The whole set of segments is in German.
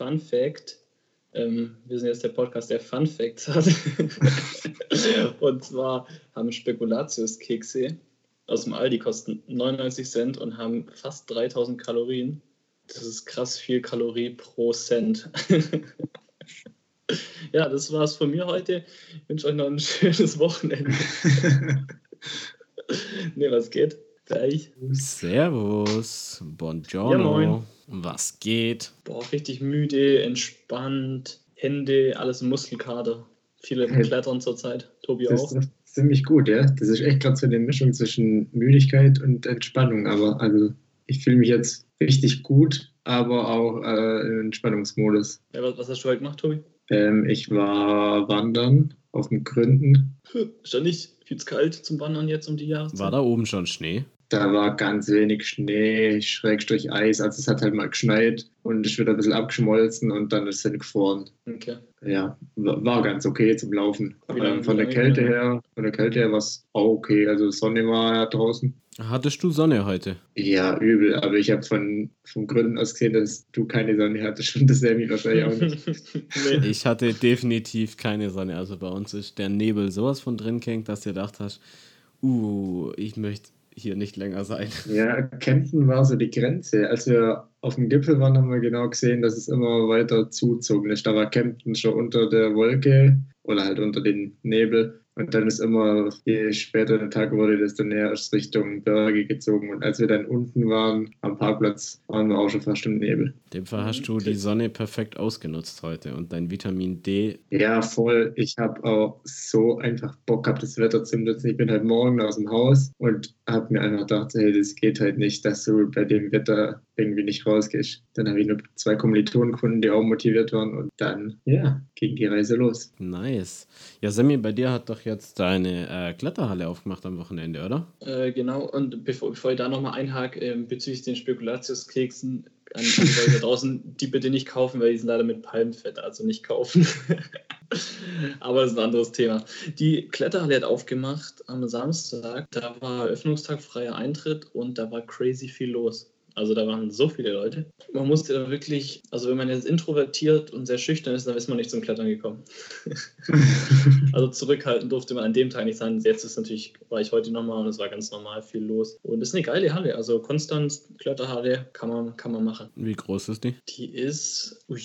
Fun Fact. Ähm, wir sind jetzt der Podcast, der Fun Facts hat. und zwar haben Spekulatius-Kekse aus dem Aldi kosten 99 Cent und haben fast 3000 Kalorien. Das ist krass viel Kalorie pro Cent. ja, das war's von mir heute. Ich wünsche euch noch ein schönes Wochenende. ne, was geht? Gleich. Servus. Buongiorno. Ja, moin. Was geht? Boah, richtig müde, entspannt, Hände, alles Muskelkater. Viele hey. klettern zurzeit. Tobi das auch. Ist ziemlich gut, ja. Das ist echt gerade so eine Mischung zwischen Müdigkeit und Entspannung. Aber also ich fühle mich jetzt richtig gut, aber auch äh, im Entspannungsmodus. Ja, was, was, hast du heute gemacht, Tobi? Ähm, ich war wandern auf den Gründen. Ist da nicht viel zu kalt zum Wandern jetzt um die Jahreszeit? War da oben schon Schnee? Da war ganz wenig Schnee, Schrägstrich Eis. Also es hat halt mal geschneit und es wird ein bisschen abgeschmolzen und dann ist es gefroren. Okay. Ja, war ganz okay zum Laufen. Lange, von der Kälte her, von der Kälte her war es auch okay. Also Sonne war ja draußen. Hattest du Sonne heute? Ja, übel. Aber ich habe von, von Gründen aus gesehen, dass du keine Sonne hattest und das Sammy wahrscheinlich auch nicht. ich hatte definitiv keine Sonne. Also bei uns ist der Nebel sowas von drin hängt, dass du gedacht hast, uh, ich möchte hier nicht länger sein. Ja, Kempten war so die Grenze. Als wir auf dem Gipfel waren, haben wir genau gesehen, dass es immer weiter zuzogen ist. Da war Kempten schon unter der Wolke oder halt unter den Nebel. Und dann ist immer, je später der Tag wurde, desto näher ist Richtung Berge gezogen. Und als wir dann unten waren, am Parkplatz, waren wir auch schon fast im Nebel. In dem Fall hast du die Sonne perfekt ausgenutzt heute und dein Vitamin D. Ja, voll. Ich habe auch so einfach Bock gehabt, das Wetter zu nutzen. Ich bin halt morgen aus dem Haus und habe mir einfach gedacht, hey, das geht halt nicht, dass du bei dem Wetter irgendwie nicht rausgehst. Dann habe ich nur zwei Kommilitonen gefunden, die auch motiviert waren und dann, ja, ging die Reise los. Nice. Ja, Sammy, bei dir hat doch jetzt deine äh, Kletterhalle aufgemacht am Wochenende, oder? Äh, genau, und bevor, bevor ich da nochmal einhake, äh, bezüglich den Spekulatiuskeksen, an, an die Leute draußen, die bitte nicht kaufen, weil die sind leider mit Palmfett, also nicht kaufen. Aber das ist ein anderes Thema. Die Kletterhalle hat aufgemacht am Samstag. Da war Eröffnungstag, freier Eintritt und da war crazy viel los. Also da waren so viele Leute. Man musste da wirklich, also wenn man jetzt introvertiert und sehr schüchtern ist, dann ist man nicht zum Klettern gekommen. also zurückhalten durfte man an dem Tag nicht sein. Jetzt ist natürlich, war ich heute nochmal und es war ganz normal viel los. Und es ist eine geile Halle. Also Konstanz Kletterhalle kann man, kann man machen. Wie groß ist die? Die ist, ui,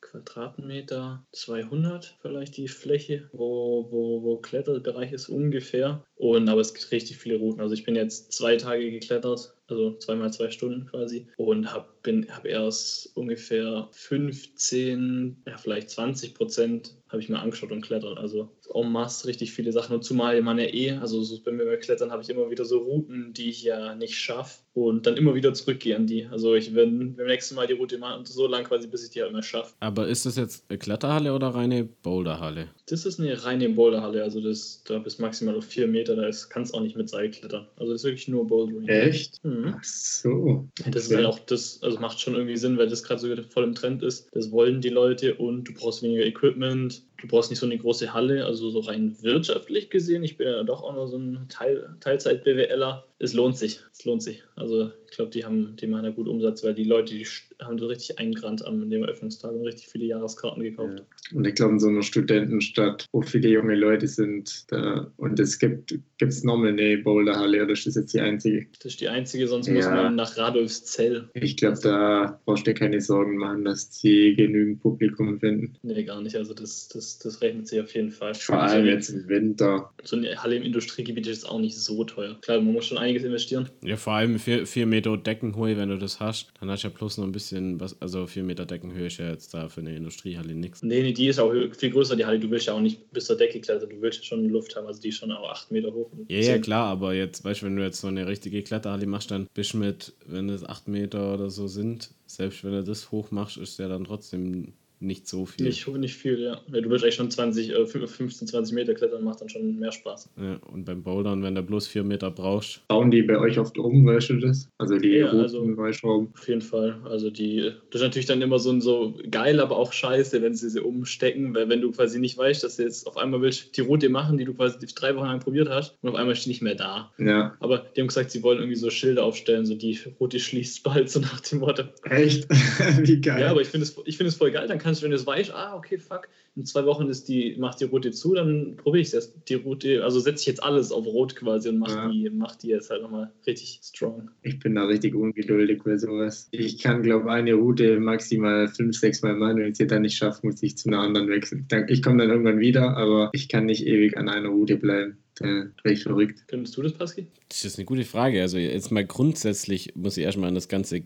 Quadratmeter 200 vielleicht die Fläche, wo, wo, wo Kletterbereich ist ungefähr. Und aber es gibt richtig viele Routen. Also ich bin jetzt zwei Tage geklettert, also zweimal zwei Stunden quasi und habe hab erst ungefähr 15, ja vielleicht 20 Prozent habe ich mir angeschaut und klettert. Also en masse richtig viele Sachen. Und zumal man ja eh, also so bei mir bei Klettern habe ich immer wieder so Routen, die ich ja nicht schaffe und dann immer wieder zurückgehe an die. Also ich werde beim nächsten Mal die Route machen und so lang quasi, bis ich die halt immer schaffe. Aber ist das jetzt eine Kletterhalle oder reine Boulderhalle? Das ist eine reine Boulderhalle. Also das, da bis maximal auf vier Meter, da kannst du auch nicht mit Seil klettern. Also das ist wirklich nur Bouldering. Echt? Mhm. Ach so. Das ist halt auch das, also macht schon irgendwie Sinn, weil das gerade so voll im Trend ist. Das wollen die Leute und du brauchst weniger Equipment du brauchst nicht so eine große Halle, also so rein wirtschaftlich gesehen. Ich bin ja doch auch noch so ein Teil, Teilzeit-BWLer. Es lohnt sich, es lohnt sich. Also ich glaube, die haben, die machen ja gut Umsatz, weil die Leute, die haben so richtig eingerannt an dem Eröffnungstag und richtig viele Jahreskarten gekauft. Ja. Und ich glaube, in so einer Studentenstadt, wo viele junge Leute sind, da, und es gibt es nochmal eine Boulderhalle oder ist das jetzt die einzige? Das ist die einzige, sonst ja. muss man nach Radolfszell. Ich glaube, da brauchst du dir keine Sorgen machen, dass sie genügend Publikum finden. Nee, gar nicht. Also das, das, das rechnet sich auf jeden Fall. Vor allem so jetzt im Winter. So eine Halle im Industriegebiet ist auch nicht so teuer. Klar, man muss schon einiges investieren. Ja, vor allem vier, vier Meter Deckenhöhe, wenn du das hast, dann hast du ja plus noch ein bisschen was, also vier Meter Deckenhöhe ist ja jetzt da für eine Industriehalle nichts. Nee, nee, die ist auch viel größer, die Halle. Du willst ja auch nicht bis zur Decke klettern, du willst schon Luft haben, also die ist schon auch acht Meter hoch. Ja, ja, klar, aber jetzt, weißt du, wenn du jetzt so eine richtige Kletterhalle machst, dann bist du mit, wenn es acht Meter oder so sind, selbst wenn du das hoch machst, ist ja dann trotzdem nicht so viel. Nicht, nicht viel, ja. Du willst eigentlich schon 20, 15, 20 Meter klettern, macht dann schon mehr Spaß. Ja, und beim Bouldern, wenn du bloß 4 Meter brauchst. Bauen die bei euch oft um, weißt du das? Also die Ja, also- Neuschrauben. Auf jeden Fall. Also die, das ist natürlich dann immer so ein so geil, aber auch scheiße, wenn sie sie umstecken, weil wenn du quasi nicht weißt, dass du jetzt auf einmal willst die Route machen, die du quasi drei Wochen lang probiert hast, und auf einmal ist die nicht mehr da. Ja, Aber die haben gesagt, sie wollen irgendwie so Schilder aufstellen, so die Route schließt bald, so nach dem Motto. echt? Wie geil. Ja, aber ich finde es, ich finde es voll geil. Dann kannst du, wenn du es weißt, ah, okay, fuck, in zwei Wochen ist die, macht die Route zu, dann probiere ich es erst. Die Route, also setze ich jetzt alles auf Rot quasi und mach, Ja. die, mach die jetzt halt nochmal richtig strong. Ich bin da richtig ungeduldig bei sowas. Ich kann, glaube eine Route maximal fünf, sechs Mal machen. Wenn ich sie dann nicht schaffe, muss ich zu einer anderen wechseln. Dann, ich komme dann irgendwann wieder, aber ich kann nicht ewig an einer Route bleiben. Da wäre ich verrückt. Könntest du das, Paski? Das ist eine gute Frage. Also jetzt mal grundsätzlich muss ich erstmal in das ganze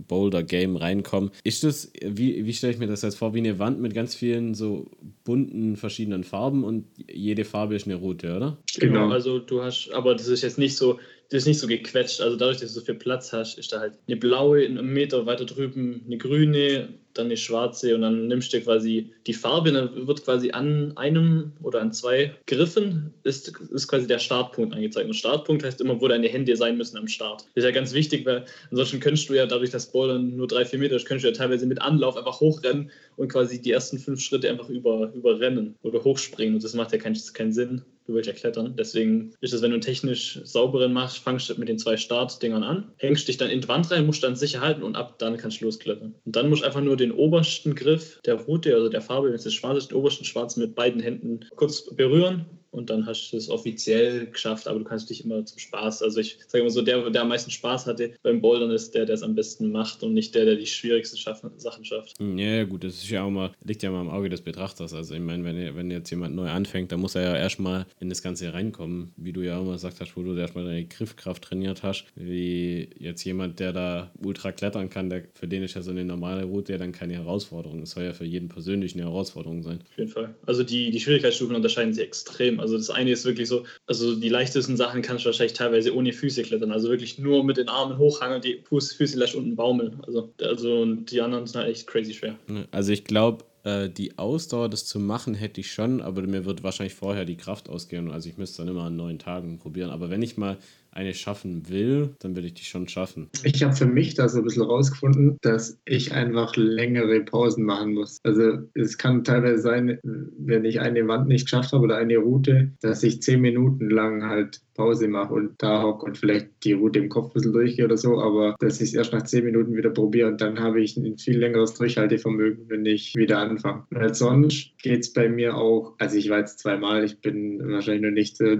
äh, Boulder-Game reinkommen. Ist das, wie, wie stelle ich mir das jetzt vor, wie eine Wand mit ganz vielen so bunten verschiedenen Farben und jede Farbe ist eine Route, oder? Genau. Also du hast, aber das ist jetzt nicht so, das ist nicht so gequetscht. Also dadurch, dass du so viel Platz hast, ist da halt eine blaue, einen Meter weiter drüben eine grüne, dann eine schwarze und dann nimmst du quasi die Farbe, dann wird quasi an einem oder an zwei Griffen ist, ist quasi der Startpunkt angezeigt. Und Startpunkt heißt immer, wo deine Hände sein müssen am Start. Das ist ja ganz wichtig, weil ansonsten könntest du ja dadurch, dass Bouldern nur drei, vier Meter ist, könntest du ja teilweise mit Anlauf einfach hochrennen und quasi die ersten fünf Schritte einfach über, überrennen oder hochspringen. Und das macht ja keinen, keinen Sinn. Du willst ja klettern. Deswegen ist es, wenn du einen technisch sauberen machst, fangst du mit den zwei Startdingern an, hängst dich dann in die Wand rein, musst dann sicher halten und ab dann kannst du losklettern. Und dann musst du einfach nur den obersten Griff der Route, also der Farbe, wenn es das schwarz ist, den obersten schwarzen mit beiden Händen kurz berühren und dann hast du es offiziell geschafft, aber du kannst dich immer zum Spaß, also ich sage immer so, der, der am meisten Spaß hatte beim Bouldern ist der, der es am besten macht und nicht der, der die schwierigsten schaffen, Sachen schafft. Ja, gut, das ist ja auch mal, liegt ja mal im Auge des Betrachters. Also ich meine, wenn, wenn jetzt jemand neu anfängt, dann muss er ja erstmal in das Ganze reinkommen, wie du ja auch mal gesagt hast, wo du erstmal deine Griffkraft trainiert hast, wie jetzt jemand, der da ultra klettern kann, der, für den ist ja so eine normale Route ja dann keine Herausforderung. Es soll ja für jeden persönlich eine Herausforderung sein. Auf jeden Fall. Also die, die Schwierigkeitsstufen unterscheiden sich extrem. Also das eine ist wirklich so, also die leichtesten Sachen kannst du wahrscheinlich teilweise ohne Füße klettern. Also wirklich nur mit den Armen hochhangen und die Füße leicht unten baumeln. Also, also und die anderen sind halt echt crazy schwer. Ne, Also ich glaube, äh, die Ausdauer, das zu machen, hätte ich schon, aber mir wird wahrscheinlich vorher die Kraft ausgehen. Also ich müsste dann immer an neun Tagen probieren. Aber wenn ich mal eine schaffen will, dann will ich die schon schaffen. Ich habe für mich da so ein bisschen rausgefunden, dass ich einfach längere Pausen machen muss. Also es kann teilweise sein, wenn ich eine Wand nicht geschafft habe oder eine Route, dass ich zehn Minuten lang halt Pause mache und da hocke und vielleicht die Route im Kopf ein bisschen durchgehe oder so, aber dass ich es erst nach zehn Minuten wieder probiere und dann habe ich ein viel längeres Durchhaltevermögen, wenn ich wieder anfange. Weil sonst geht es bei mir auch, also ich war jetzt zweimal, ich bin wahrscheinlich noch nicht äh,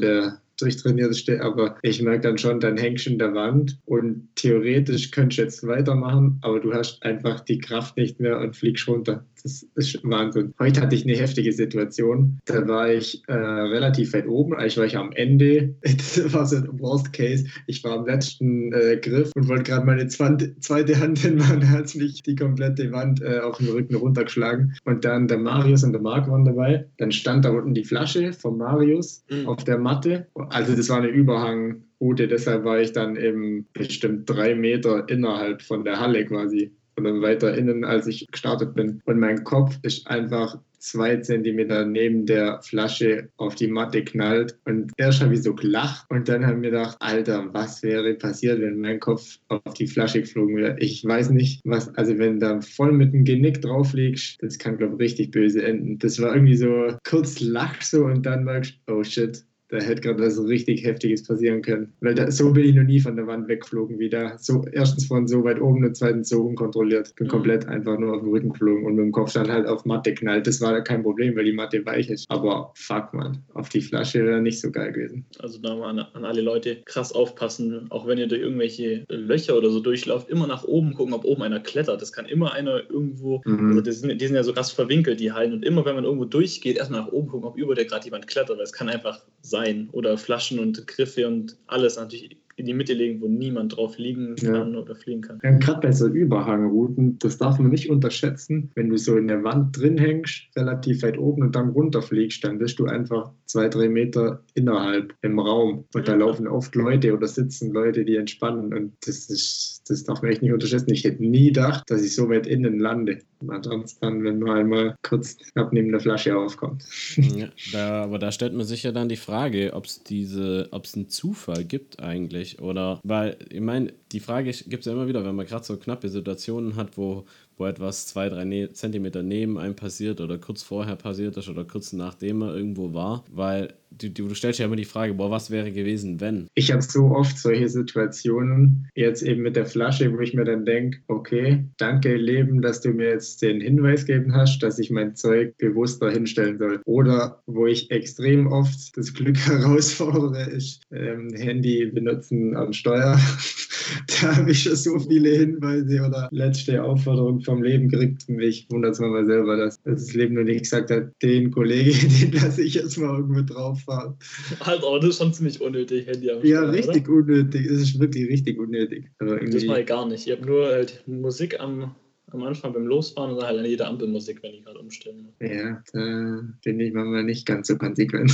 der durchtrainierteste, aber ich merke dann schon, dann hängst du in der Wand und theoretisch könntest du jetzt weitermachen, aber du hast einfach die Kraft nicht mehr und fliegst runter. Das ist Wahnsinn. Heute hatte ich eine heftige Situation. Da war ich äh, relativ weit oben. Eigentlich war ich am Ende. Das war so ein Worst Case. Ich war am letzten äh, Griff und wollte gerade meine zweite, Hand hinmachen. Da hat mich die komplette Wand äh, auf den Rücken runtergeschlagen. Und dann der Marius und der Marc waren dabei. Dann stand da unten die Flasche von Marius Mhm. auf der Matte. Also das war eine Überhangroute. Deshalb war ich dann eben bestimmt drei Meter innerhalb von der Halle quasi oder weiter innen, als ich gestartet bin. Und mein Kopf ist einfach zwei Zentimeter neben der Flasche auf die Matte knallt. Und erst habe ich so gelacht und dann habe ich mir gedacht, Alter, was wäre passiert, wenn mein Kopf auf die Flasche geflogen wäre? Ich weiß nicht, was, also wenn da voll mit dem Genick drauf liegst, das kann, glaube ich, richtig böse enden. Das war irgendwie so kurz lach so und dann merkst du, oh shit, da hätte gerade was richtig Heftiges passieren können. Weil da, so bin ich noch nie von der Wand weggeflogen wie da. So, erstens von so weit oben und zweitens so unkontrolliert. Bin Mhm. komplett einfach nur auf den Rücken geflogen und mit dem Kopf dann halt auf Matte knallt. Das war kein Problem, weil die Matte weich ist. Aber fuck man, auf die Flasche wäre nicht so geil gewesen. Also da mal an, an alle Leute krass aufpassen, auch wenn ihr durch irgendwelche Löcher oder so durchlauft, immer nach oben gucken, ob oben einer klettert. Das kann immer einer irgendwo, Mhm. also die sind, die sind ja so krass verwinkelt, die Hallen. Und immer wenn man irgendwo durchgeht, erstmal nach oben gucken, ob über der gerade jemand klettert, weil es kann einfach sein. Oder Flaschen und Griffe und alles natürlich in die Mitte legen, wo niemand drauf liegen kann ja. oder fliegen kann. Ja, Gerade bei so Überhangrouten, das darf man nicht unterschätzen. Wenn du so in der Wand drin hängst, relativ weit oben und dann runterfliegst, dann bist du einfach zwei, drei Meter innerhalb im Raum. Und da laufen oft Leute oder sitzen Leute, die entspannen. Und das ist, das darf man echt nicht unterschätzen. Ich hätte nie gedacht, dass ich so weit innen lande. Ansonsten, wenn man einmal kurz knapp neben der Flasche aufkommt. Ja, da, aber da stellt man sich ja dann die Frage, ob es diese, ob es einen Zufall gibt eigentlich. Oder weil, ich meine, die Frage gibt es ja immer wieder, wenn man gerade so knappe Situationen hat, wo, wo etwas zwei, drei ne Zentimeter neben einem passiert oder kurz vorher passiert ist oder kurz nachdem er irgendwo war, weil du, du stellst ja immer die Frage, boah, was wäre gewesen, wenn? Ich habe so oft solche Situationen, jetzt eben mit der Flasche, wo ich mir dann denke, okay, danke Leben, dass du mir jetzt den Hinweis gegeben hast, dass ich mein Zeug bewusster hinstellen soll. Oder wo ich extrem oft das Glück herausfordere, ist ähm, Handy benutzen am Steuer. da habe ich schon so viele Hinweise oder letzte Aufforderung vom Leben gekriegt. Mich wundert es mal selber, dass das Leben noch nicht gesagt hat, den Kollege, den lasse ich jetzt mal irgendwo drauffahren. Halt, aber das ist schon ziemlich unnötig, Handy am Ja, Steuer, richtig oder? unnötig. Es ist wirklich richtig unnötig. das mache ich gar nicht. Ich habe nur halt Musik am am Anfang beim Losfahren und dann halt an jeder Ampelmusik, wenn ich gerade umstellen muss. Ja, da bin ich manchmal nicht ganz so konsequent.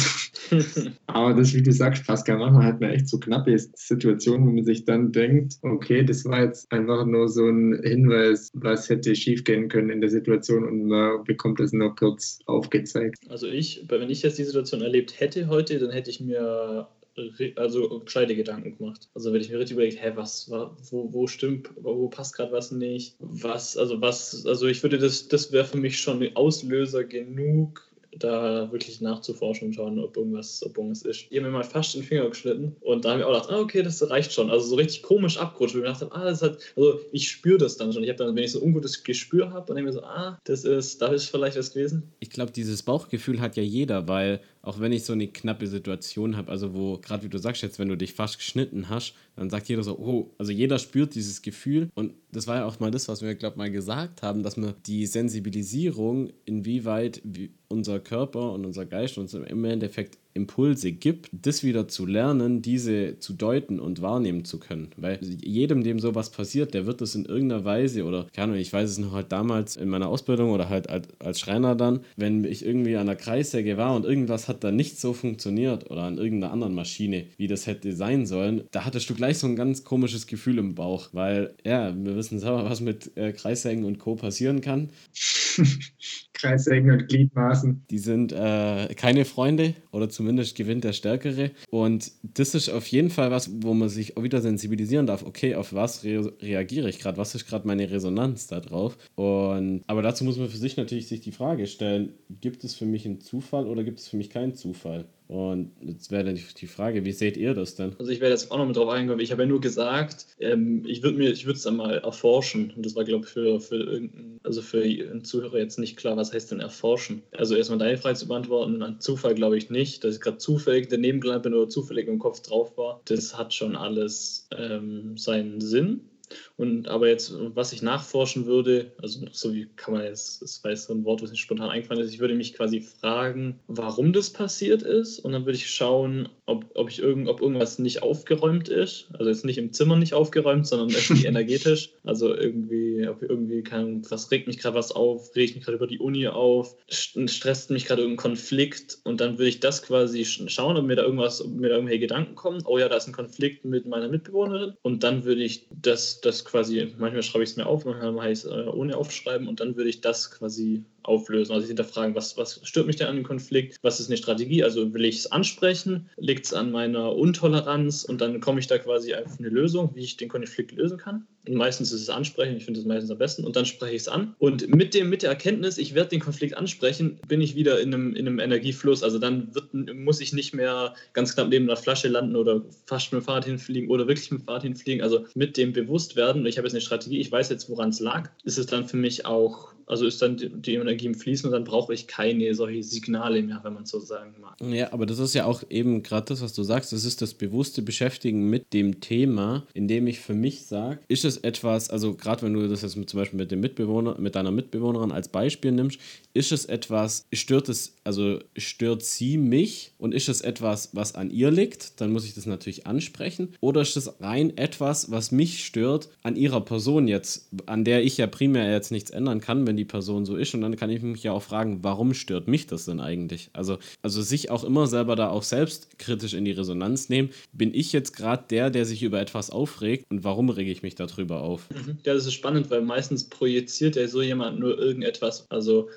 Aber das, wie du sagst, Pascal, manchmal hat man echt so knappe Situationen, wo man sich dann denkt, okay, das war jetzt einfach nur so ein Hinweis, was hätte schiefgehen können in der Situation und man bekommt es nur kurz aufgezeigt. Also ich, wenn ich jetzt die Situation erlebt hätte heute, dann hätte ich mir also gescheite Gedanken gemacht. Also wenn ich mir richtig überlegt, hä, was, wo, wo stimmt, wo passt gerade was nicht, was, also was, also ich würde das, das wäre für mich schon Auslöser genug, da wirklich nachzuforschen und schauen, ob irgendwas, ob irgendwas ist. Ich habe mir mal fast den Finger geschnitten und da habe ich auch gedacht, ah, okay, das reicht schon. Also so richtig komisch abgerutscht, weil ich gedacht habe, ah, das hat, also ich spüre das dann schon. Ich habe dann, wenn ich so ein ungutes Gespür habe, dann denke ich mir so, ah, das ist, da ist vielleicht was gewesen. Ich glaube, dieses Bauchgefühl hat ja jeder, weil auch wenn ich so eine knappe Situation habe, also wo, gerade wie du sagst jetzt, wenn du dich fast geschnitten hast, dann sagt jeder so, oh, also jeder spürt dieses Gefühl. Und das war ja auch mal das, was wir, glaube mal gesagt haben, dass wir die Sensibilisierung, inwieweit unser Körper und unser Geist uns im Endeffekt Impulse gibt, das wieder zu lernen, diese zu deuten und wahrnehmen zu können. Weil jedem, dem sowas passiert, der wird das in irgendeiner Weise oder, keine Ahnung, ich weiß es noch halt damals in meiner Ausbildung oder halt als Schreiner dann, wenn ich irgendwie an der Kreissäge war und irgendwas hat dann nicht so funktioniert oder an irgendeiner anderen Maschine, wie das hätte sein sollen, da hattest du gleich so ein ganz komisches Gefühl im Bauch, weil, ja, wir wissen selber, was mit äh, Kreissägen und Co. passieren kann. Kreissägen und Gliedmaßen. Die sind äh, keine Freunde oder zumindest gewinnt der Stärkere. Und das ist auf jeden Fall was, wo man sich auch wieder sensibilisieren darf. Okay, auf was re reagiere ich gerade? Was ist gerade meine Resonanz da drauf? Und, aber dazu muss man für sich natürlich sich die Frage stellen: Gibt es für mich einen Zufall oder gibt es für mich keinen Zufall? Und jetzt wäre dann die Frage, wie seht ihr das denn? Also ich werde jetzt auch noch mit drauf eingehen. Ich habe ja nur gesagt, ähm, ich würde mir, ich würde es dann mal erforschen. Und das war, glaube ich, für, für irgendeinen, also für einen Zuhörer jetzt nicht klar, was heißt denn erforschen? Also erstmal deine Frage zu beantworten, an Zufall glaube ich nicht, dass ich gerade zufällig daneben gelandet bin oder zufällig im Kopf drauf war. Das hat schon alles ähm, seinen Sinn. Und aber jetzt, was ich nachforschen würde, also so wie kann man jetzt, das war jetzt ein Wort, was nicht spontan eingefallen ist, ich würde mich quasi fragen, warum das passiert ist. Und dann würde ich schauen, ob, ob ich irgend, ob irgendwas nicht aufgeräumt ist. Also jetzt nicht im Zimmer nicht aufgeräumt, sondern irgendwie energetisch. Also irgendwie, ob irgendwie kann, was regt mich gerade was auf, ich mich gerade über die Uni auf, stresst mich gerade irgendein Konflikt und dann würde ich das quasi schauen, ob mir da irgendwas, ob mir da irgendwelche Gedanken kommen. Oh ja, da ist ein Konflikt mit meiner Mitbewohnerin. Und dann würde ich das, das quasi, manchmal schreibe ich es mir auf, manchmal mache ich es äh, ohne aufschreiben und dann würde ich das quasi auflösen. Also ich hinterfragen, was, was stört mich denn an dem Konflikt? Was ist eine Strategie? Also will ich es ansprechen? Liegt es an meiner Untoleranz? Und dann komme ich da quasi auf eine Lösung, wie ich den Konflikt lösen kann. Und meistens ist es ansprechen, ich finde es meistens am besten. Und dann spreche ich es an. Und mit, dem, mit der Erkenntnis, ich werde den Konflikt ansprechen, bin ich wieder in einem, in einem Energiefluss. Also dann wird, muss ich nicht mehr ganz knapp neben einer Flasche landen oder fast mit dem Fahrrad hinfliegen oder wirklich mit dem Fahrrad hinfliegen. Also mit dem Bewusstwerden, ich habe jetzt eine Strategie, ich weiß jetzt, woran es lag, ist es dann für mich auch Also ist dann die, Energie im Fließen und dann brauche ich keine solche Signale mehr, wenn man so sagen mag. Ja, aber das ist ja auch eben gerade das, was du sagst, das ist das bewusste Beschäftigen mit dem Thema, indem ich für mich sage, ist es etwas, also gerade wenn du das jetzt mit, zum Beispiel mit dem Mitbewohner, mit deiner Mitbewohnerin als Beispiel nimmst, ist es etwas, stört es, also stört sie mich und ist es etwas, was an ihr liegt, dann muss ich das natürlich ansprechen. Oder ist es rein etwas, was mich stört an ihrer Person jetzt, an der ich ja primär jetzt nichts ändern kann, wenn die Person so ist. Und dann kann ich mich ja auch fragen, warum stört mich das denn eigentlich? Also, also sich auch immer selber da auch selbst kritisch in die Resonanz nehmen. Bin ich jetzt gerade der, der sich über etwas aufregt und warum rege ich mich darüber auf? Mhm. Ja, das ist spannend, weil meistens projiziert ja so jemand nur irgendetwas. Also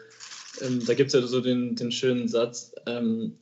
ähm, da gibt es ja so den, den schönen Satz, ähm,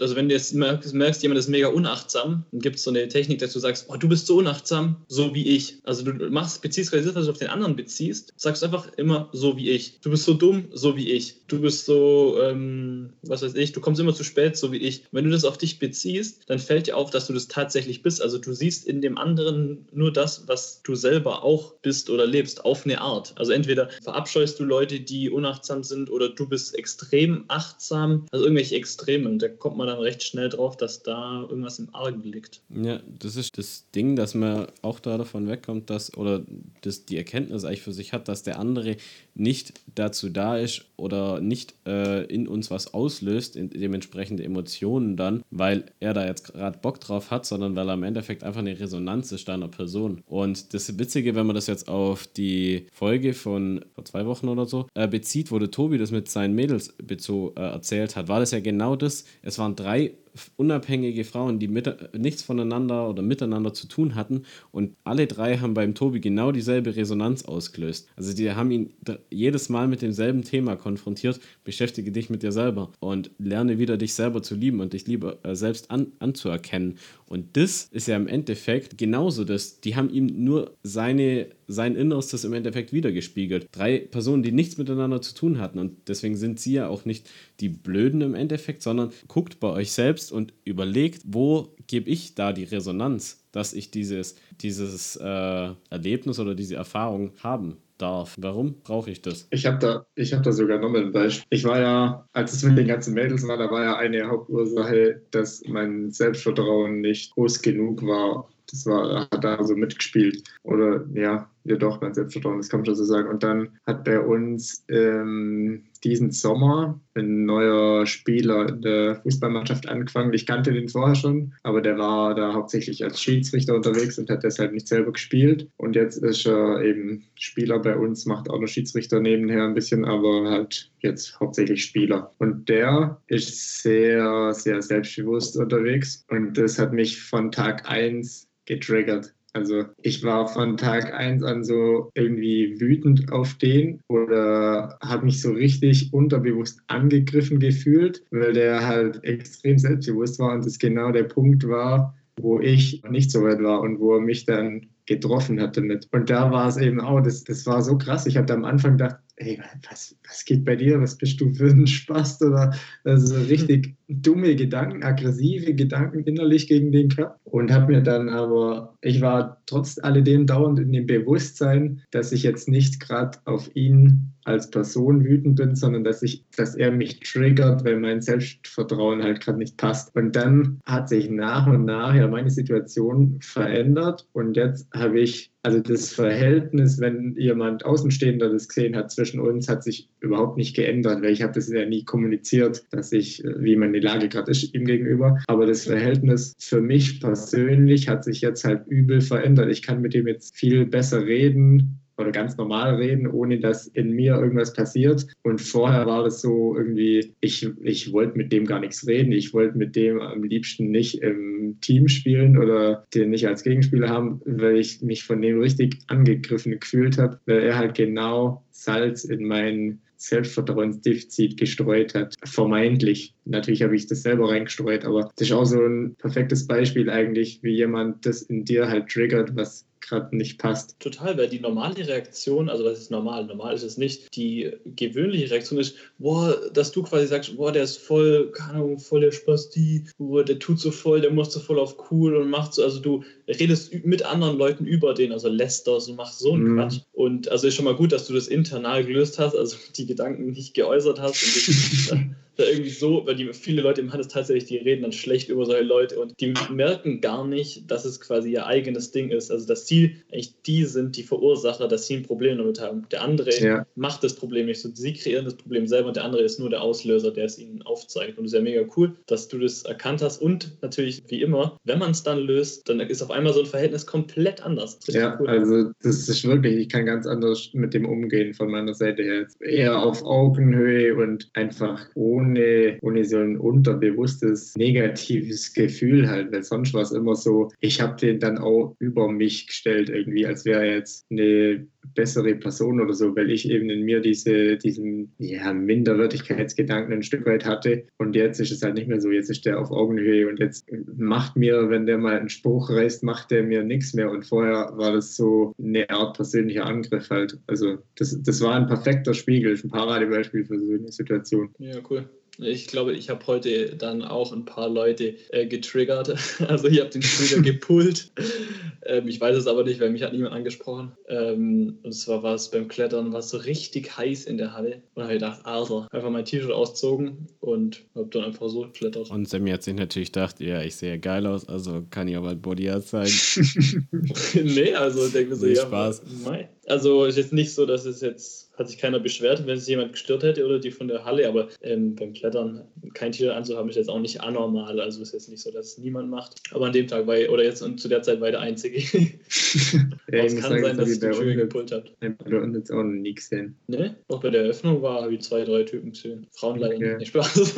also wenn du jetzt merkst, merkst, jemand ist mega unachtsam, dann gibt es so eine Technik, dass du sagst, oh, du bist so unachtsam, so wie ich. Also du machst, beziehst quasi das, was du auf den anderen beziehst, sagst einfach immer so wie ich. Du bist so dumm, so wie ich. Du bist so, ähm, was weiß ich, du kommst immer zu spät, so wie ich. Wenn du das auf dich beziehst, dann fällt dir auf, dass du das tatsächlich bist. Also du siehst in dem anderen nur das, was du selber auch bist oder lebst, auf eine Art. Also entweder verabscheust du Leute, die unachtsam sind oder du bist extrem achtsam, also irgendwelche Extreme. Und da kommt man dann recht schnell drauf, dass da irgendwas im Argen liegt. Ja, das ist das Ding, dass man auch da davon wegkommt, dass, oder das die Erkenntnis eigentlich für sich hat, dass der andere nicht dazu da ist oder nicht äh, in uns was auslöst, in, dementsprechende Emotionen dann, weil er da jetzt gerade Bock drauf hat, sondern weil er im Endeffekt einfach eine Resonanz ist deiner Person. Und das Witzige, wenn man das jetzt auf die Folge von vor zwei Wochen oder so äh, bezieht, wo der Tobi das mit seinen Mädels äh, erzählt hat, war das ja genau das. Es waren drei unabhängige Frauen, die mit, nichts voneinander oder miteinander zu tun hatten. Und alle drei haben beim Tobi genau dieselbe Resonanz ausgelöst. Also die haben ihn jedes Mal mit demselben Thema konfrontiert. Beschäftige dich mit dir selber und lerne wieder dich selber zu lieben und dich lieber äh, selbst an, anzuerkennen. Und das ist ja im Endeffekt genauso das. Die haben ihm nur seine, sein Innerstes im Endeffekt wiedergespiegelt. Drei Personen, die nichts miteinander zu tun hatten. Und deswegen sind sie ja auch nicht die Blöden im Endeffekt, sondern guckt bei euch selbst und überlegt, wo gebe ich da die Resonanz, dass ich dieses, dieses äh, Erlebnis oder diese Erfahrung haben darf. Warum brauche ich das? Ich habe da, hab da sogar noch ein Beispiel. Ich war ja, als es mit den ganzen Mädels war, da war ja eine Hauptursache, dass mein Selbstvertrauen nicht groß genug war. Das war, hat da so mitgespielt. Oder ja, ja doch, mein Selbstvertrauen, das kann man schon so sagen. Und dann hat bei uns ähm, diesen Sommer ein neuer Spieler in der Fußballmannschaft angefangen. Ich kannte den vorher schon, aber der war da hauptsächlich als Schiedsrichter unterwegs und hat deshalb nicht selber gespielt. Und jetzt ist er eben Spieler bei uns, macht auch noch Schiedsrichter nebenher ein bisschen, aber halt jetzt hauptsächlich Spieler. Und der ist sehr, sehr selbstbewusst unterwegs. Und das hat mich von Tag 1 getriggert. Also ich war von Tag 1 an so irgendwie wütend auf den oder habe mich so richtig unterbewusst angegriffen gefühlt, weil der halt extrem selbstbewusst war und das genau der Punkt war, wo ich nicht so weit war und wo er mich dann getroffen hat damit. Und da war es eben auch, das, das war so krass. Ich habe am Anfang gedacht, hey, was, was geht bei dir? Was bist du für ein Spast? Oder also richtig dumme Gedanken, aggressive Gedanken innerlich gegen den Körper. Und habe mir dann aber, ich war trotz alledem dauernd in dem Bewusstsein, dass ich jetzt nicht gerade auf ihn als Person wütend bin, sondern dass ich, dass er mich triggert, weil mein Selbstvertrauen halt gerade nicht passt. Und dann hat sich nach und nach ja meine Situation verändert und jetzt habe ich also das Verhältnis, wenn jemand Außenstehender das gesehen hat zwischen uns, hat sich überhaupt nicht geändert, weil ich habe das ja nie kommuniziert, dass ich, wie meine Lage gerade ist ihm gegenüber. Aber das Verhältnis für mich persönlich hat sich jetzt halt übel verändert. Ich kann mit dem jetzt viel besser reden oder ganz normal reden, ohne dass in mir irgendwas passiert. Und vorher war das so irgendwie, ich, ich wollte mit dem gar nichts reden. Ich wollte mit dem am liebsten nicht im Team spielen oder den nicht als Gegenspieler haben, weil ich mich von dem richtig angegriffen gefühlt habe, weil er halt genau Salz in mein Selbstvertrauensdefizit gestreut hat. Vermeintlich. Natürlich habe ich das selber reingestreut, aber das ist auch so ein perfektes Beispiel eigentlich, wie jemand das in dir halt triggert, was gerade nicht passt. Total, weil die normale Reaktion, also was ist normal? Normal ist es nicht. Die gewöhnliche Reaktion ist, boah, dass du quasi sagst, boah, der ist voll, keine Ahnung, voll der Spasti, boah, der tut so voll, der muss so voll auf cool und macht so, also du redest mit anderen Leuten über den, also lässt das und machst so einen mhm. Quatsch. Und also ist schon mal gut, dass du das internal gelöst hast, also die Gedanken nicht geäußert hast und da irgendwie so, weil die viele Leute im Handel tatsächlich, die reden dann schlecht über solche Leute und die merken gar nicht, dass es quasi ihr eigenes Ding ist. Also dass sie eigentlich die sind, die Verursacher, dass sie ein Problem damit haben. Der andere ja. macht das Problem nicht. So, sie kreieren das Problem selber und der andere ist nur der Auslöser, der es ihnen aufzeigt. Und es ist ja mega cool, dass du das erkannt hast. Und natürlich, wie immer, wenn man es dann löst, dann ist auf einmal so ein Verhältnis komplett anders. Ja, cool. also das ist wirklich, ich kann ganz anders mit dem umgehen von meiner Seite her. Eher auf Augenhöhe und einfach ohne ohne, ohne so ein unterbewusstes negatives Gefühl halt, weil sonst war es immer so, ich habe den dann auch über mich gestellt irgendwie, als wäre jetzt eine bessere Person oder so, weil ich eben in mir diese, diesen ja, Minderwertigkeitsgedanken ein Stück weit hatte. Und jetzt ist es halt nicht mehr so. Jetzt ist der auf Augenhöhe und jetzt macht mir, wenn der mal einen Spruch reißt, macht der mir nichts mehr. Und vorher war das so eine Art persönlicher Angriff halt. Also das, das war ein perfekter Spiegel, ein Paradebeispiel für so eine Situation. Ja, cool. Ich glaube, ich habe heute dann auch ein paar Leute äh, getriggert. Also ich habe den Trigger gepullt. ähm, ich weiß es aber nicht, weil mich hat niemand angesprochen. Ähm, und zwar war es beim Klettern, war so richtig heiß in der Halle. Und habe ich gedacht, Alter, einfach mein T-Shirt auszogen und habe dann einfach so geklettert. Und Sammy hat sich natürlich gedacht, ja, ich sehe geil aus, also kann ich auch mal Bodyart zeigen. nee, also denke mir so, nee, ja, Spaß. Mei. Also ist jetzt nicht so, dass es jetzt, hat sich keiner beschwert, wenn es jemand gestört hätte oder die von der Halle, aber ähm, beim Klettern kein Tier anzuhaben ist jetzt auch nicht anormal. Also ist jetzt nicht so, dass es niemand macht. Aber an dem Tag war ich, oder jetzt und zu der Zeit war ich der Einzige. ja, es kann sagen, sein, dass ich die Schüler gepult habe. Bei uns jetzt auch noch nie gesehen. Ne? Auch bei der Eröffnung war, habe ich zwei, drei Typen gesehen. Frauen leider okay. nicht. Spaß.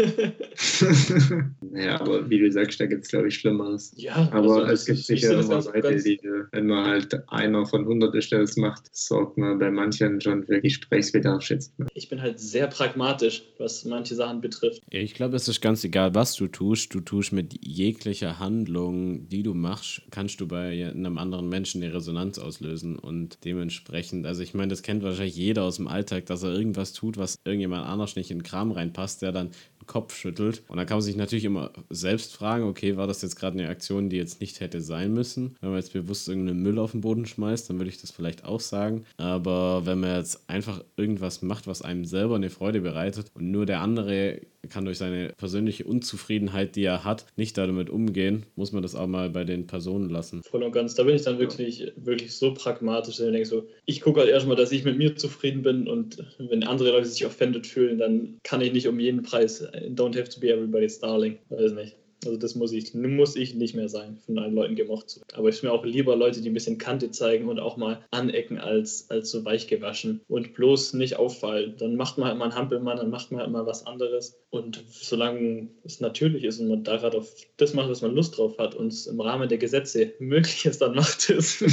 naja, aber wie du sagst, da gibt es glaube ich Schlimmeres. Ja, aber also, es gibt sicher immer Leute, die, wenn man halt einer von 100 ist, der das macht, sorgt man bei manchen schon für Gesprächsbedarf, schätzt man. Ich bin halt sehr pragmatisch, was manche Sachen betrifft. Ich glaube, es ist ganz egal, was du tust. Du tust mit jeglicher Handlung, die du machst, kannst du bei einem anderen Menschen eine Resonanz auslösen und dementsprechend, also ich meine, das kennt wahrscheinlich jeder aus dem Alltag, dass er irgendwas tut, was irgendjemand anders nicht in den Kram reinpasst, der dann Kopf schüttelt. Und dann kann man sich natürlich immer selbst fragen, okay, war das jetzt gerade eine Aktion, die jetzt nicht hätte sein müssen? Wenn man jetzt bewusst irgendeinen Müll auf den Boden schmeißt, dann würde ich das vielleicht auch sagen. Aber wenn man jetzt einfach irgendwas macht, was einem selber eine Freude bereitet und nur der andere kann durch seine persönliche Unzufriedenheit, die er hat, nicht damit umgehen, muss man das auch mal bei den Personen lassen. Voll und ganz. Da bin ich dann wirklich, wirklich so pragmatisch, dass ich denke so, ich gucke halt erstmal, dass ich mit mir zufrieden bin und wenn andere Leute sich offended fühlen, dann kann ich nicht um jeden Preis, don't have to be everybody's darling. Weiß nicht. Also das muss ich, muss ich nicht mehr sein, von allen Leuten gemocht zu werden. Aber ich bin mir auch lieber Leute, die ein bisschen Kante zeigen und auch mal anecken, als, als so weich gewaschen und bloß nicht auffallen. Dann macht man halt mal einen Hampelmann, dann macht man halt mal was anderes. Und solange es natürlich ist und man da gerade auf das macht, was man Lust drauf hat und es im Rahmen der Gesetze möglich ist, dann macht es. auf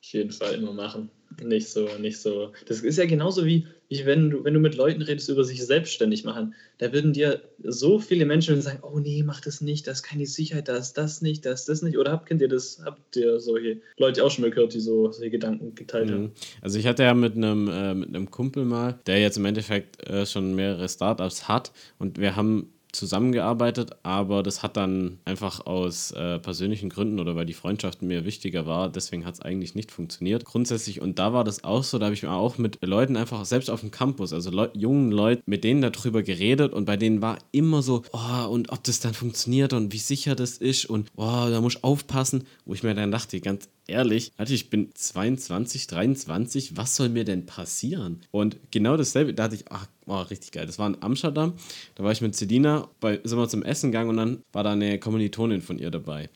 jeden Fall immer machen. Nicht so, nicht so. Das ist ja genauso wie, wie wenn, du, wenn du mit Leuten redest über sich selbstständig machen. Da würden dir so viele Menschen sagen, oh nee, mach das nicht, das ist keine Sicherheit, das ist das nicht, das ist das nicht. Oder habt, kennt ihr das, habt ihr solche Leute auch schon mal gehört, die so solche Gedanken geteilt mhm. haben? Also ich hatte ja mit einem, äh, mit einem Kumpel mal, der jetzt im Endeffekt äh, schon mehrere Startups hat und wir haben zusammengearbeitet, aber das hat dann einfach aus äh, persönlichen Gründen oder weil die Freundschaft mir wichtiger war, deswegen hat es eigentlich nicht funktioniert. Grundsätzlich, und da war das auch so, da habe ich mir auch mit Leuten einfach, selbst auf dem Campus, also Leu jungen Leuten, mit denen darüber geredet und bei denen war immer so, oh, und ob das dann funktioniert und wie sicher das ist und oh, da muss ich aufpassen, wo ich mir dann dachte, ganz ehrlich, Alter, ich bin 22, 23, was soll mir denn passieren? Und genau dasselbe, da hatte ich, ach, oh, richtig geil. Das war in Amsterdam, da war ich mit Sedina, bei, sind wir zum Essen gegangen und dann war da eine Kommilitonin von ihr dabei.